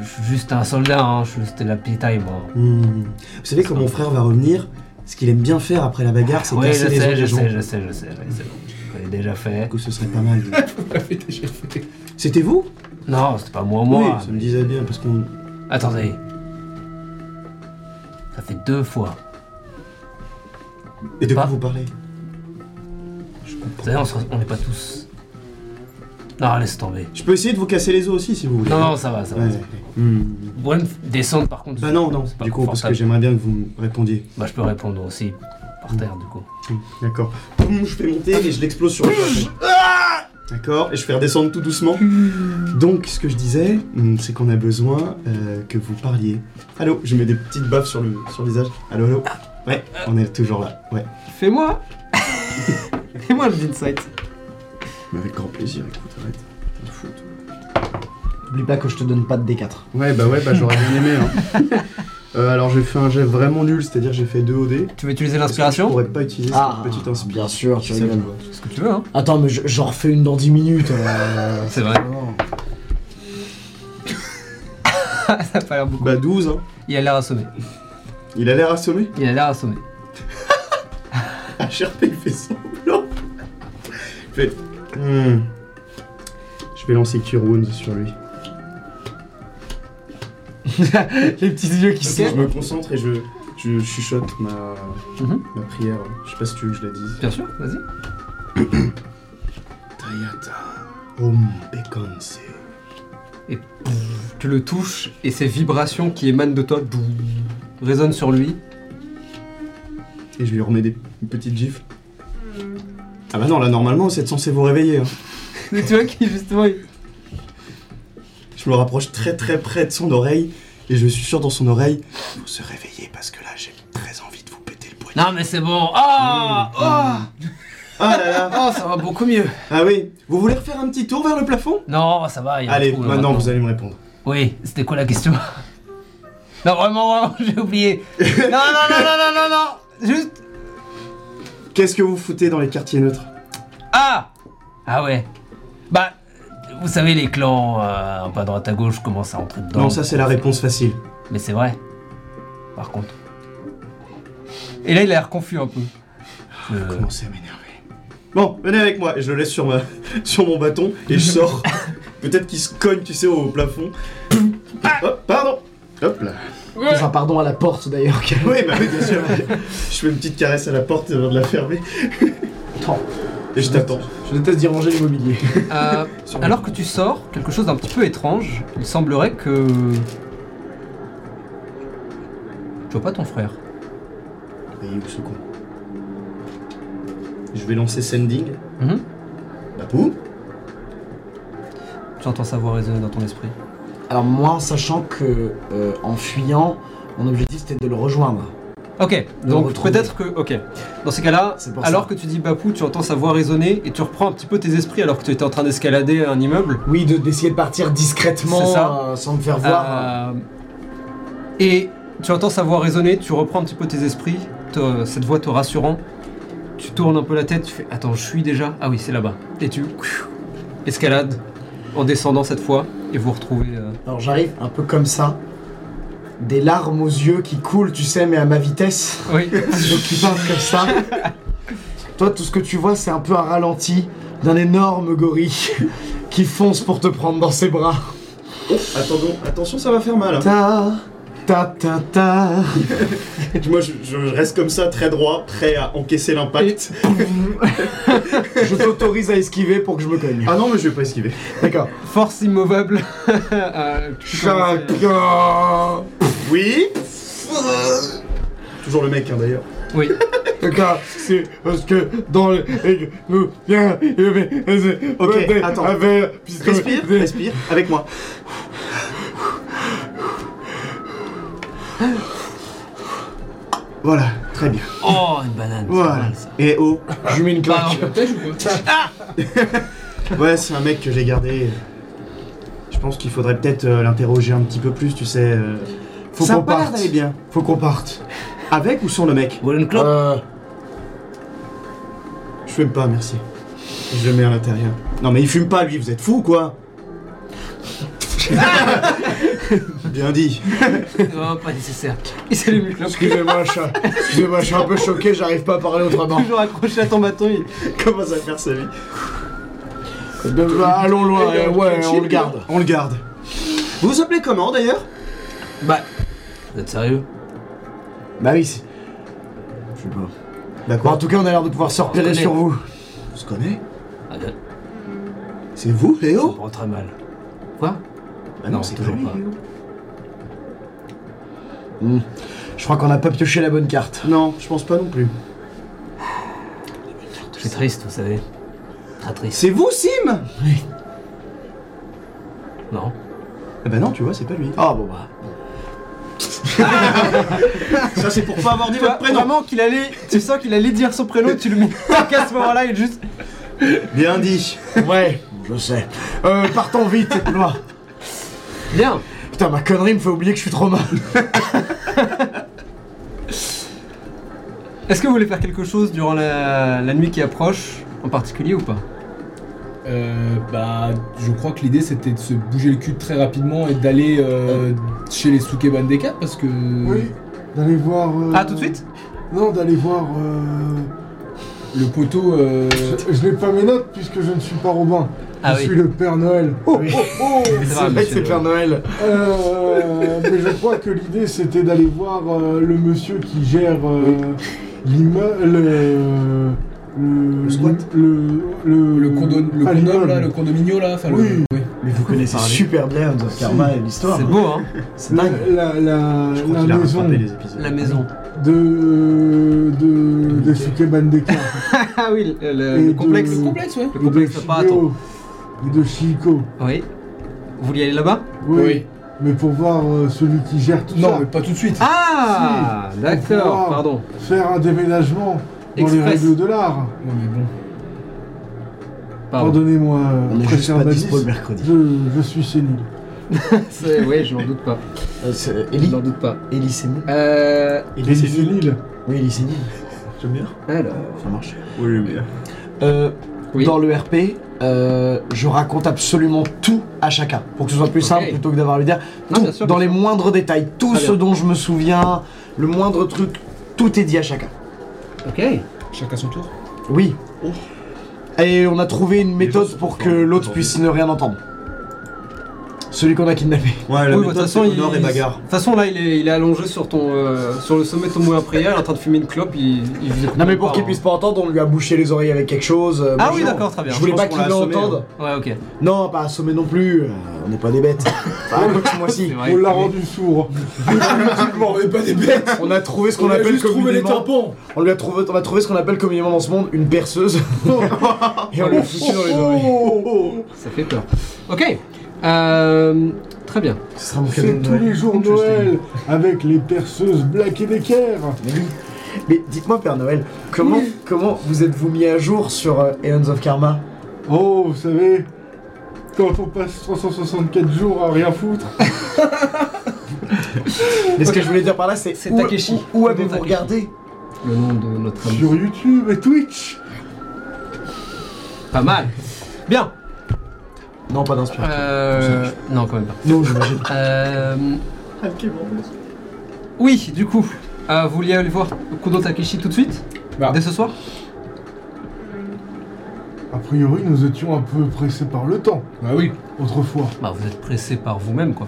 Je suis juste un soldat, hein. je suis juste la petite taille, moi.
Hmm. Vous savez, quand mon frère va revenir, ce qu'il aime bien faire après la bagarre, c'est
Oui, je
casser les os
sais, je
gens.
sais, je sais, je sais, oui, c'est bon. Je l'ai déjà fait.
Du coup, ce serait pas mal. de-
Vous l'avez déjà fait.
C'était vous?
Non, c'était pas moi, moi.
Oui, ça me disait bien, parce qu'on.
Attendez. Ça fait deux fois.
Et de quoi
Pas-
vous parlez?
Vous savez, on se- on n'est pas tous. Non, laisse tomber.
Je peux essayer de vous casser les os aussi, si vous voulez.
Non, non, ça va, ça va.
Ouais. Hmm.
Vous pouvez me descendre par contre
Bah non, non,
c'est pas
du coup, parce que
confortable.
j'aimerais bien que vous me répondiez.
Bah, je peux répondre aussi par terre, du coup.
Hmm, D'accord. Boum, Je fais monter et je l'explose sur le plafond. D'accord Et je fais redescendre tout doucement. Donc, ce que je disais, hmm, c'est qu'on a besoin euh, que vous parliez. Allô Je mets des petites baffes sur le, sur le visage. Allô, allô Ouais, on est toujours là. Ouais.
Fais-moi Fais-moi le insight.
Mais avec grand plaisir, écoute, arrête. T'en fous, toi.
N'oublie pas que je te donne pas de D4.
Ouais, bah ouais, bah j'aurais bien aimé. Hein. Euh, alors, j'ai fait un jet vraiment nul, c'est-à-dire j'ai fait 2 OD.
Tu veux utiliser
Je
l'inspiration
pourrais pas utiliser
Ah,
cette petite inspiration.
bien sûr, tu rigoles.
Ce que tu veux, hein.
Attends, mais je- j'en refais une dans 10 minutes. euh,
C'est vrai. ça a pas l'air beaucoup.
Bah 12, hein.
Il a l'air assommé.
Il a l'air assommé?
Il a l'air assommé.
HRP, il fait semblant. Fait. Hmm. Je vais lancer Cure Wounds sur lui.
Les petits yeux qui
Je me concentre et je, je chuchote ma,
Mhm.
ma prière. Je sais pas si tu veux que je la dise.
Bien sûr, vas-y.
Tayata. Om Bekonse.
Et pouf, tu le touches et ces vibrations qui émanent de toi pouf, résonnent sur lui.
Et je lui remets des petites gifles. Ah bah non, là normalement c'est censé vous réveiller. hein.
Mais tu vois qui justement. il-
Je me rapproche très très près de son oreille et je suis sûr dans son oreille. Faut se réveiller parce que là j'ai très envie de vous péter le poignet.
Non mais c'est bon. Ah ah
Ah là là
Oh, ça va beaucoup mieux.
Ah oui Vous voulez refaire un petit tour vers le plafond?
Non, ça va. Il y a un
Allez,
trou, là,
maintenant vous allez me répondre.
Oui, c'était quoi la question? Non, vraiment, vraiment, j'ai oublié. Non, non, non, non, non, non, non. Juste.
Qu'est-ce que vous foutez dans les quartiers neutres
Ah Ah ouais. Bah, vous savez, les clans, euh, un peu à droite à gauche, commencent à entrer dedans.
Non, ça c'est la réponse facile.
Mais c'est vrai. Par contre. Et là, il a l'air confus un peu.
Vous
Euh,
commencez à m'énerver. Bon, venez avec moi. Et je le laisse sur, ma... sur mon bâton et je sors. Peut-être qu'il se cogne, tu sais, au plafond. Hop, pardon. Hop là.
Enfin, pardon à la porte d'ailleurs.
Oui, bah oui, bien sûr. je fais une petite caresse à la porte avant de la fermer.
Attends,
Et je t'attends.
je déteste d'y ranger l'immobilier.
Euh, alors que tu sors, quelque chose d'un petit peu étrange, il semblerait que. Tu vois pas ton frère.
Et où ce con? Je vais lancer Sending.
Mhm.
Bapou
Tu entends sa voix résonner dans ton esprit.
Alors moi, sachant que euh, en fuyant, mon objectif c'était de le rejoindre.
Ok,
De
donc peut-être que. Ok. Dans ces cas-là, alors
ça.
que tu dis Bapou, tu entends sa voix résonner et tu reprends un petit peu tes esprits alors que tu étais en train d'escalader un immeuble.
Oui, de- d'essayer de partir discrètement,
ça.
euh, sans me faire voir.
Euh, et tu entends sa voix résonner, tu reprends un petit peu tes esprits, te- cette voix te rassurant. Tu tournes un peu la tête, tu fais Attends, je suis déjà Ah oui, c'est là-bas. Et tu escalades en descendant cette fois et vous retrouvez. euh,
Alors j'arrive un peu comme ça, des larmes aux yeux qui coulent, tu sais, mais à ma vitesse.
Oui.
Donc qui partent comme ça. Toi, tout ce que tu vois, c'est un peu un ralenti d'un énorme gorille qui fonce pour te prendre dans ses bras.
Oh, attendons, attention, ça va faire mal. hein.
Ta, ta, ta, ta.
Moi, je, je reste comme ça, très droit, prêt à encaisser l'impact.
Je t'autorise à esquiver pour que je me cogne.
Ah non, mais je vais pas esquiver.
D'accord.
Force immovable. Euh,
Chacun.
Oui Toujours le mec, hein, d'ailleurs.
Oui.
D'accord, c'est parce que dans le. Nous, viens,
Ok, attends. Respire, respire, avec moi. Voilà, très bien.
Oh, une banane.
Voilà.
pas mal, ça.
Et oh,
Je lui mets une claque.
Quoi
ouais, c'est un mec que j'ai gardé. Je pense qu'il faudrait peut-être euh, l'interroger un petit peu plus, tu sais. euh.
Faut
Ça a
qu'on
pas l'air
parte.
d'aller bien.
Faut qu'on parte.
Avec ou sans le mec
Vous voulez une clope
Euh,
Je fume pas, merci. Je le mets à l'intérieur. Non mais il fume pas lui, vous êtes fou ou quoi Bien dit.
Non, pas nécessaire. Il s'allume clope.
Excusez-moi, je, suis- excusez-moi, je suis un peu choqué, j'arrive pas à parler autrement.
Toujours accroché à ton bâton. il-
Commence à faire sa vie.
Bah, allons loin,
euh,
euh, ouais, on le garde.
On le garde. Vous vous appelez comment d'ailleurs?
Bah. Vous êtes sérieux?
Bah oui, je sais pas.
D'accord.
en tout cas, on a l'air de pouvoir se repérer sur vous.
On se connaît?
Ah,
C'est vous,
ça
Léo
prend très mal. Quoi?
Bah
Non,
c'est
toujours
lui,
pas.
Léo.
Hmm. Je crois qu'on a pas pioché la bonne carte.
Non, je pense pas non plus.
Je suis triste, vous savez. Très triste.
C'est vous, Sim?
Non.
Ah bah non, tu vois, c'est pas lui.
Ah bon bah.
Ça c'est pour pas avoir dit votre prénom.
vraiment qu'il allait. Tu sens qu'il allait dire son prénom, tu le mets à ce moment-là, il juste.
Bien dit.
Ouais, je sais. Euh, partons vite, Loin.
Bien.
Putain, ma connerie me fait oublier que je suis trop mal.
Est-ce que vous voulez faire quelque chose durant la, la nuit qui approche, en particulier ou pas?
Euh, bah, je crois que l'idée c'était de se bouger le cul très rapidement et d'aller euh, chez les Suke Bandeka parce que.
Oui, d'aller voir. euh,
Ah, tout de suite?
Non, d'aller voir. euh,
Le poteau. euh,
Je, je n'ai pas mes notes puisque je ne suis pas Robin.
Ah
je
oui.
suis le Père Noël. Oh,
Oui.
oh, oh
C'est vrai,
que c'est
le-
Père Noël.
Euh, mais je crois que l'idée c'était d'aller voir euh, le monsieur qui gère euh, l'immeuble. Le, le,
Le squat
Le, le,
le condo, le
ah,
condom là, le condominio là, enfin le-
Oui.
oui.
Mais vous connaissez
Parlez.
super bien The Karma et l'histoire.
C'est beau, hein
C'est
La,
dingue.
la, la,
Je crois
la
qu'il a
maison
les épisodes.
La maison.
de, de, de Bandeka.
Ah oui, le, le-
de-
complexe.
Le complexe, ouais.
Le
de
complexe.
Shigeo. Et de Shiko.
Oui. Vous vouliez aller là-bas?
Oui.
Oui.
Mais pour voir euh, celui qui gère tout
Non,
ça.
mais pas tout de suite.
Ah D'accord, pardon.
Faire un déménagement dans les règles de l'art.
Ouais, mais bon.
Pardon.
Pardonnez-moi,
On est juste
préfère
pas
Badis,
dispo le mercredi.
je, je suis sénile.
C'est- Oui, je n'en doute pas.
Euh, c'est
Je
Ellie
n'en doute pas.
Ellie sénile
Euh.
Il
Et
est
sénile.
sénile.
Oui, Ellie sénile.
J'aime bien.
Alors.
Ça marche.
Oui, j'aime bien.
Euh,
Oui.
Dans le RP, euh, je raconte absolument tout à chacun. Pour que ce soit plus simple plutôt que d'avoir à lui dire.
Non,
Tout,
bien sûr,
dans les moindres détails. Tout
Très
ce
bien.
dont je me souviens, le moindre truc, tout est dit à chacun.
Ok.
Chacun son tour.
Oui. Et on a trouvé une méthode pour que l'autre puisse ne rien entendre. Celui qu'on a kidnappé.
Ouais, la
Oui, bah,
c'est honneur et bagarre.
De toute façon, là, il est, il est allongé sur, ton, euh, sur le sommet de ton moulin à prière, il est en train de fumer une clope, il, il
Non mais pour qu'il
hein.
puisse pas entendre, on lui a bouché les oreilles avec quelque chose. euh,
Ah oui, d'accord, très bien.
Je voulais pas qu'il
assommé,
l'entende.
Ouais, ok.
Non, pas assommer non plus. euh, on n'est pas des bêtes. Enfin, ce mois-ci.
On l'a rendu sourd.
On est pas des bêtes
On a trouvé ce qu'on appelle
juste trouvé les
communément.
tampons
On lui a trouvé, on a trouvé ce qu'on appelle communément dans ce monde une perceuse. Et on lui a foutu dans les oreilles.
Ça fait peur. Ok. Euh, très bien.
Ce sera mon cadeau
C'est tous les jours Noël avec les perceuses Black et Decker.
Mais dites-moi, Père Noël, comment,
Oui.
comment vous êtes-vous mis à jour sur euh, Aeons of Karma?
Oh, vous savez, quand on passe 364 jours à rien foutre.
Mais ce que je voulais dire par là, c'est
C'est
où,
Takeshi.
où, avez-vous
Takeshi
regardé?
Le nom de notre ami.
Sur YouTube et Twitch.
Pas mal. Bien.
Non, pas d'inspiration.
Euh, non, quand même pas.
Non, j'imagine.
Euh, oui, du coup, euh, vous vouliez aller voir Kudo Takeshi tout de suite
Bah.
Dès ce soir
A priori, nous étions un peu pressés par le temps,
Bah oui.
autrefois.
Bah, vous êtes pressé par vous-même, quoi.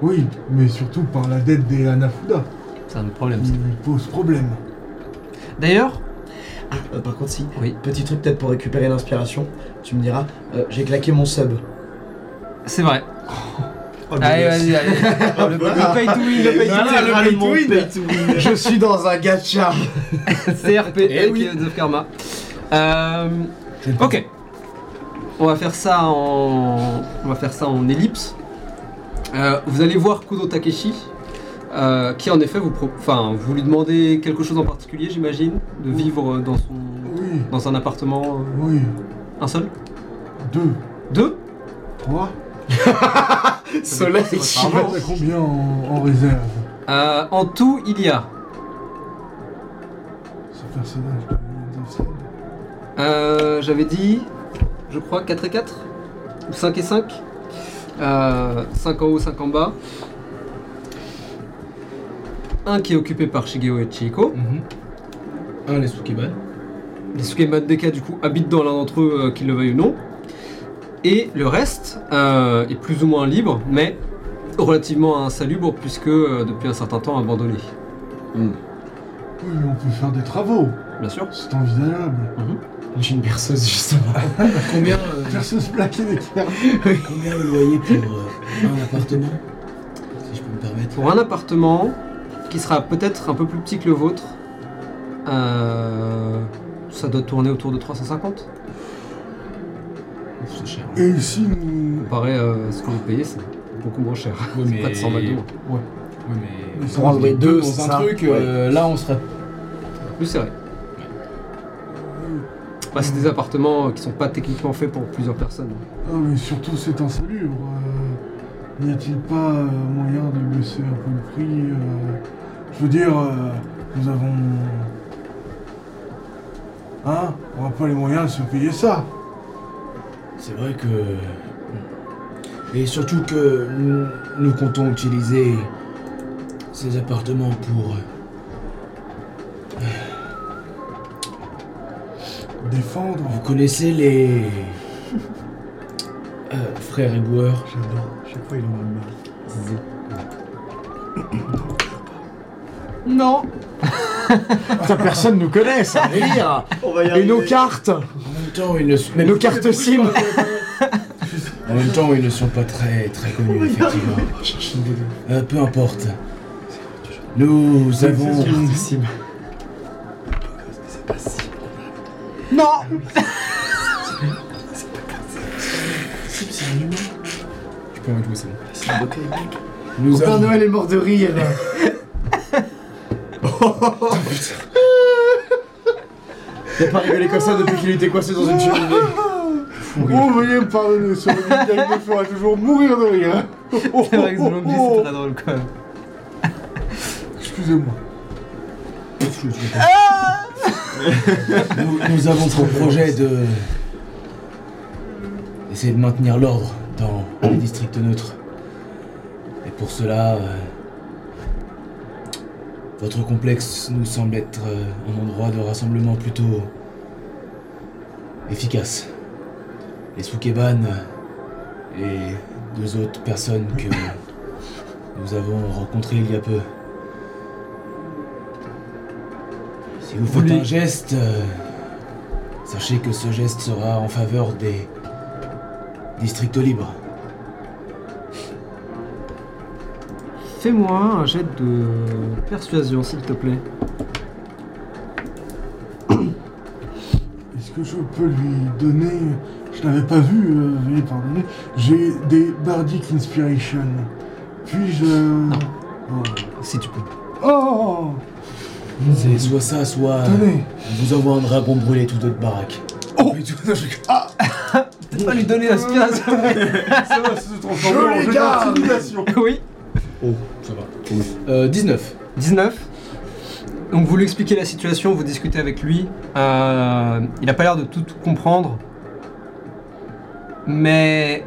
Oui, mais surtout par la dette des Hanafuda,
C'est un autre problème, ça.
pose problème.
D'ailleurs,
Euh, par contre, si.
Oui.
Petit truc peut-être pour récupérer l'inspiration. Tu me diras, euh, j'ai claqué mon sub.
c'est vrai.
Oh, le
Allez, vas-y, allez. le, le pay to win, le pay to win.
Littéralement pay to win. Je suis dans un gacha.
CRP
Eh
avec
oui.
Heroes of Karma. Euh, ok. On va faire ça en, on va faire ça en ellipse. Euh, vous allez voir Kudo Takeshi, euh, qui en effet vous, pro- enfin, vous lui demandez quelque chose en particulier, j'imagine, de vivre dans son,
Oui,
dans un appartement, euh,
oui.
Un seul,
Deux,
deux.
trois.
Soleil.
Argent.
a combien en, en réserve
Euh, en tout, il y a
Ce personnage de of Zelda.
Euh, J'avais dit, je crois, 4 et 4 Ou 5 et 5 euh, 5 en haut, 5 en bas. Un qui est occupé par Shigeo et Chieko.
Un, les Sukeban.
Les Sukeban Deka, du coup, habitent dans l'un d'entre eux, euh, qu'ils le veuillent ou non. Et le reste euh, est plus ou moins libre, mais relativement insalubre, puisque euh, depuis un certain temps abandonné.
Oui, mais on peut faire des travaux.
Bien sûr.
C'est envisageable.
J'ai une perceuse justement.
Combien, euh,
Black et Decker.
combien le loyer pour euh, un appartement Si je peux me permettre?
Pour un appartement qui sera peut-être un peu plus petit que le vôtre, euh, ça doit tourner autour de 350.
C'est cher.
Et ici, nous.
Comparé à ce que vous payez, c'est beaucoup moins cher.
Ouais, mais...
Près de 100 balles.
Ouais, mais...
nous
Pour en
sommes-
louer deux,
dans
c'est
un
ça
truc, euh, là on serait...
Plus serré. Bah, c'est des appartements qui sont pas techniquement faits pour plusieurs personnes.
Ah, mais surtout, c'est insalubre. Euh, N'y a-t-il pas euh, moyen de baisser un peu le prix euh, Je veux dire, euh, nous avons. Hein On n'a pas les moyens de se payer ça.
C'est vrai que. Et surtout que nous, nous comptons utiliser ces appartements pour.
Défendre.
Vous connaissez les. euh, frères éboueurs
J'adore. Chaque fois, il en a marre.
Non
Putain, personne nous connaît, ça veut dire.
On va y
Et nos cartes
En même temps, ils ne sont.
Mais nos cartes SIM
En même temps, ils ne sont pas très très connus, effectivement. Euh, peu importe. Nous avons.
Non
Je peux c'est bon.
Nous
Père
avons.
Noël est mort de rire. Il a pas rigolé comme ça depuis qu'il était coincé dans une cheminée.
Oh, veuillez me pardonner, sur le gag me fera toujours mourir de rire. hein.
C'est vrai que Zombie, c'est très drôle quand même.
Excusez-moi.
Nous, nous avons pour projet de. essayer de maintenir l'ordre dans les districts neutres. Et pour cela. euh, votre complexe nous semble être euh, un endroit de rassemblement plutôt. efficace. Les Sukeban et deux autres personnes que nous avons rencontrées il y a peu. Si vous faites un geste, euh, sachez que ce geste sera en faveur des districts libres.
Fais-moi un jet de persuasion, s'il te plaît.
Est-ce que je peux lui donner. Je l'avais pas vu, euh, veuillez pardonner. J'ai des Bardic Inspiration. Puis-je. Oh.
Si tu peux.
Oh
C'est soit ça, soit
Tenez
on vous envoie un dragon brûler toute votre baraque.
Oh
Peut-être pas lui donner l'inspiration.
Ça va se transformer en
Je
jeu d'intimidation.
oui.
Ça va. Euh, 19.
19. Donc vous lui expliquez la situation, vous discutez avec lui. Euh, il a pas l'air de tout comprendre. Mais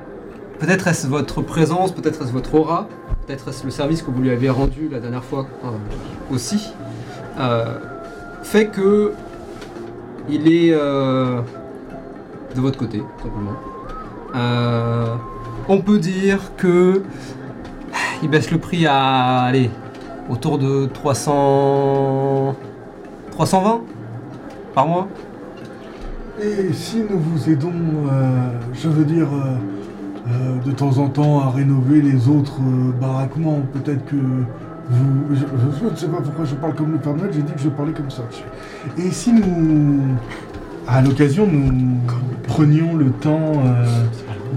peut-être est-ce votre présence, peut-être est-ce votre aura, peut-être est-ce le service que vous lui avez rendu la dernière fois euh, aussi, fait que il est de votre côté, simplement. On peut dire que il baisse le prix à allez, autour de 300 320 par mois.
Et si nous vous aidons, euh, je veux dire, euh, euh, de temps en temps à rénover les autres euh, baraquements, peut-être que vous... Je, je- je ne sais pas pourquoi je parle comme le Père Noël, j'ai dit que je parlais comme ça. Et si nous, à l'occasion, nous prenions le temps euh,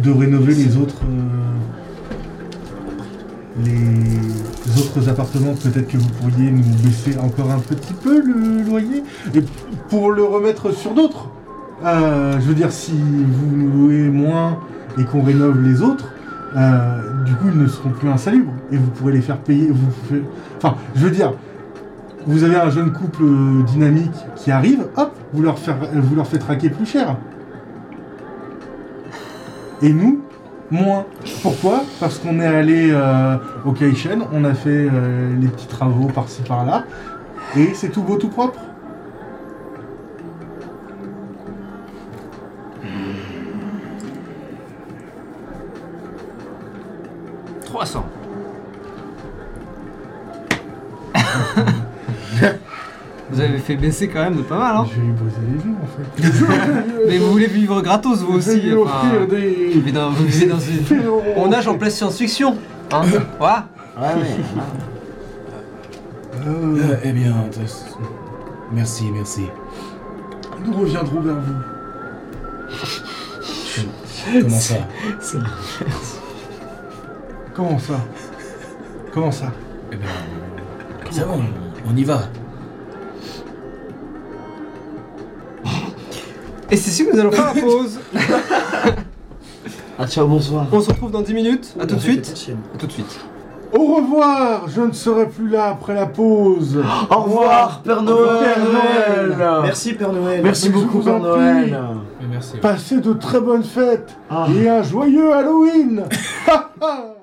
de rénover les autres... euh, les autres appartements, peut-être que vous pourriez nous baisser encore un petit peu le loyer et pour le remettre sur d'autres. Euh, je veux dire, si vous nous louez moins et qu'on rénove les autres, euh, du coup, ils ne seront plus insalubres. Et vous pourrez les faire payer. Enfin, je veux dire, vous avez un jeune couple euh, dynamique qui arrive, hop, vous leur, vous leur faites traquer plus cher. Et nous, moins. Pourquoi? Parce qu'on est allé euh, au Kaishen, on a fait euh, les petits travaux par-ci par-là, et c'est tout beau, tout propre.
300. Vous avez fait baisser quand même de pas mal, hein
Je vais lui briser les yeux, en fait.
Mais vous voulez vivre gratos, vous aussi.
lui
enfin,
offrir des...
vous vivez dans, vous vivez dans une... On nage en pleine science-fiction. Hein Voilà.
Ouais, ouais.
Euh,
Euh, eh bien, merci, merci.
nous reviendrons vers vous.
Comment ça
Comment ça? Comment ça?
Eh bien, c'est bon, on y va.
Et c'est ici que nous allons faire la pause.
Ah, ciao, bonsoir.
On se retrouve dans 10 minutes. À tout de suite. À tout de suite.
Au revoir Je ne serai plus là après la pause.
Au revoir, Père Noël.
Père Noël.
Merci Père Noël.
Merci beaucoup, Père Noël.
Merci.
Passez de très bonnes fêtes
Ah.
et un joyeux Halloween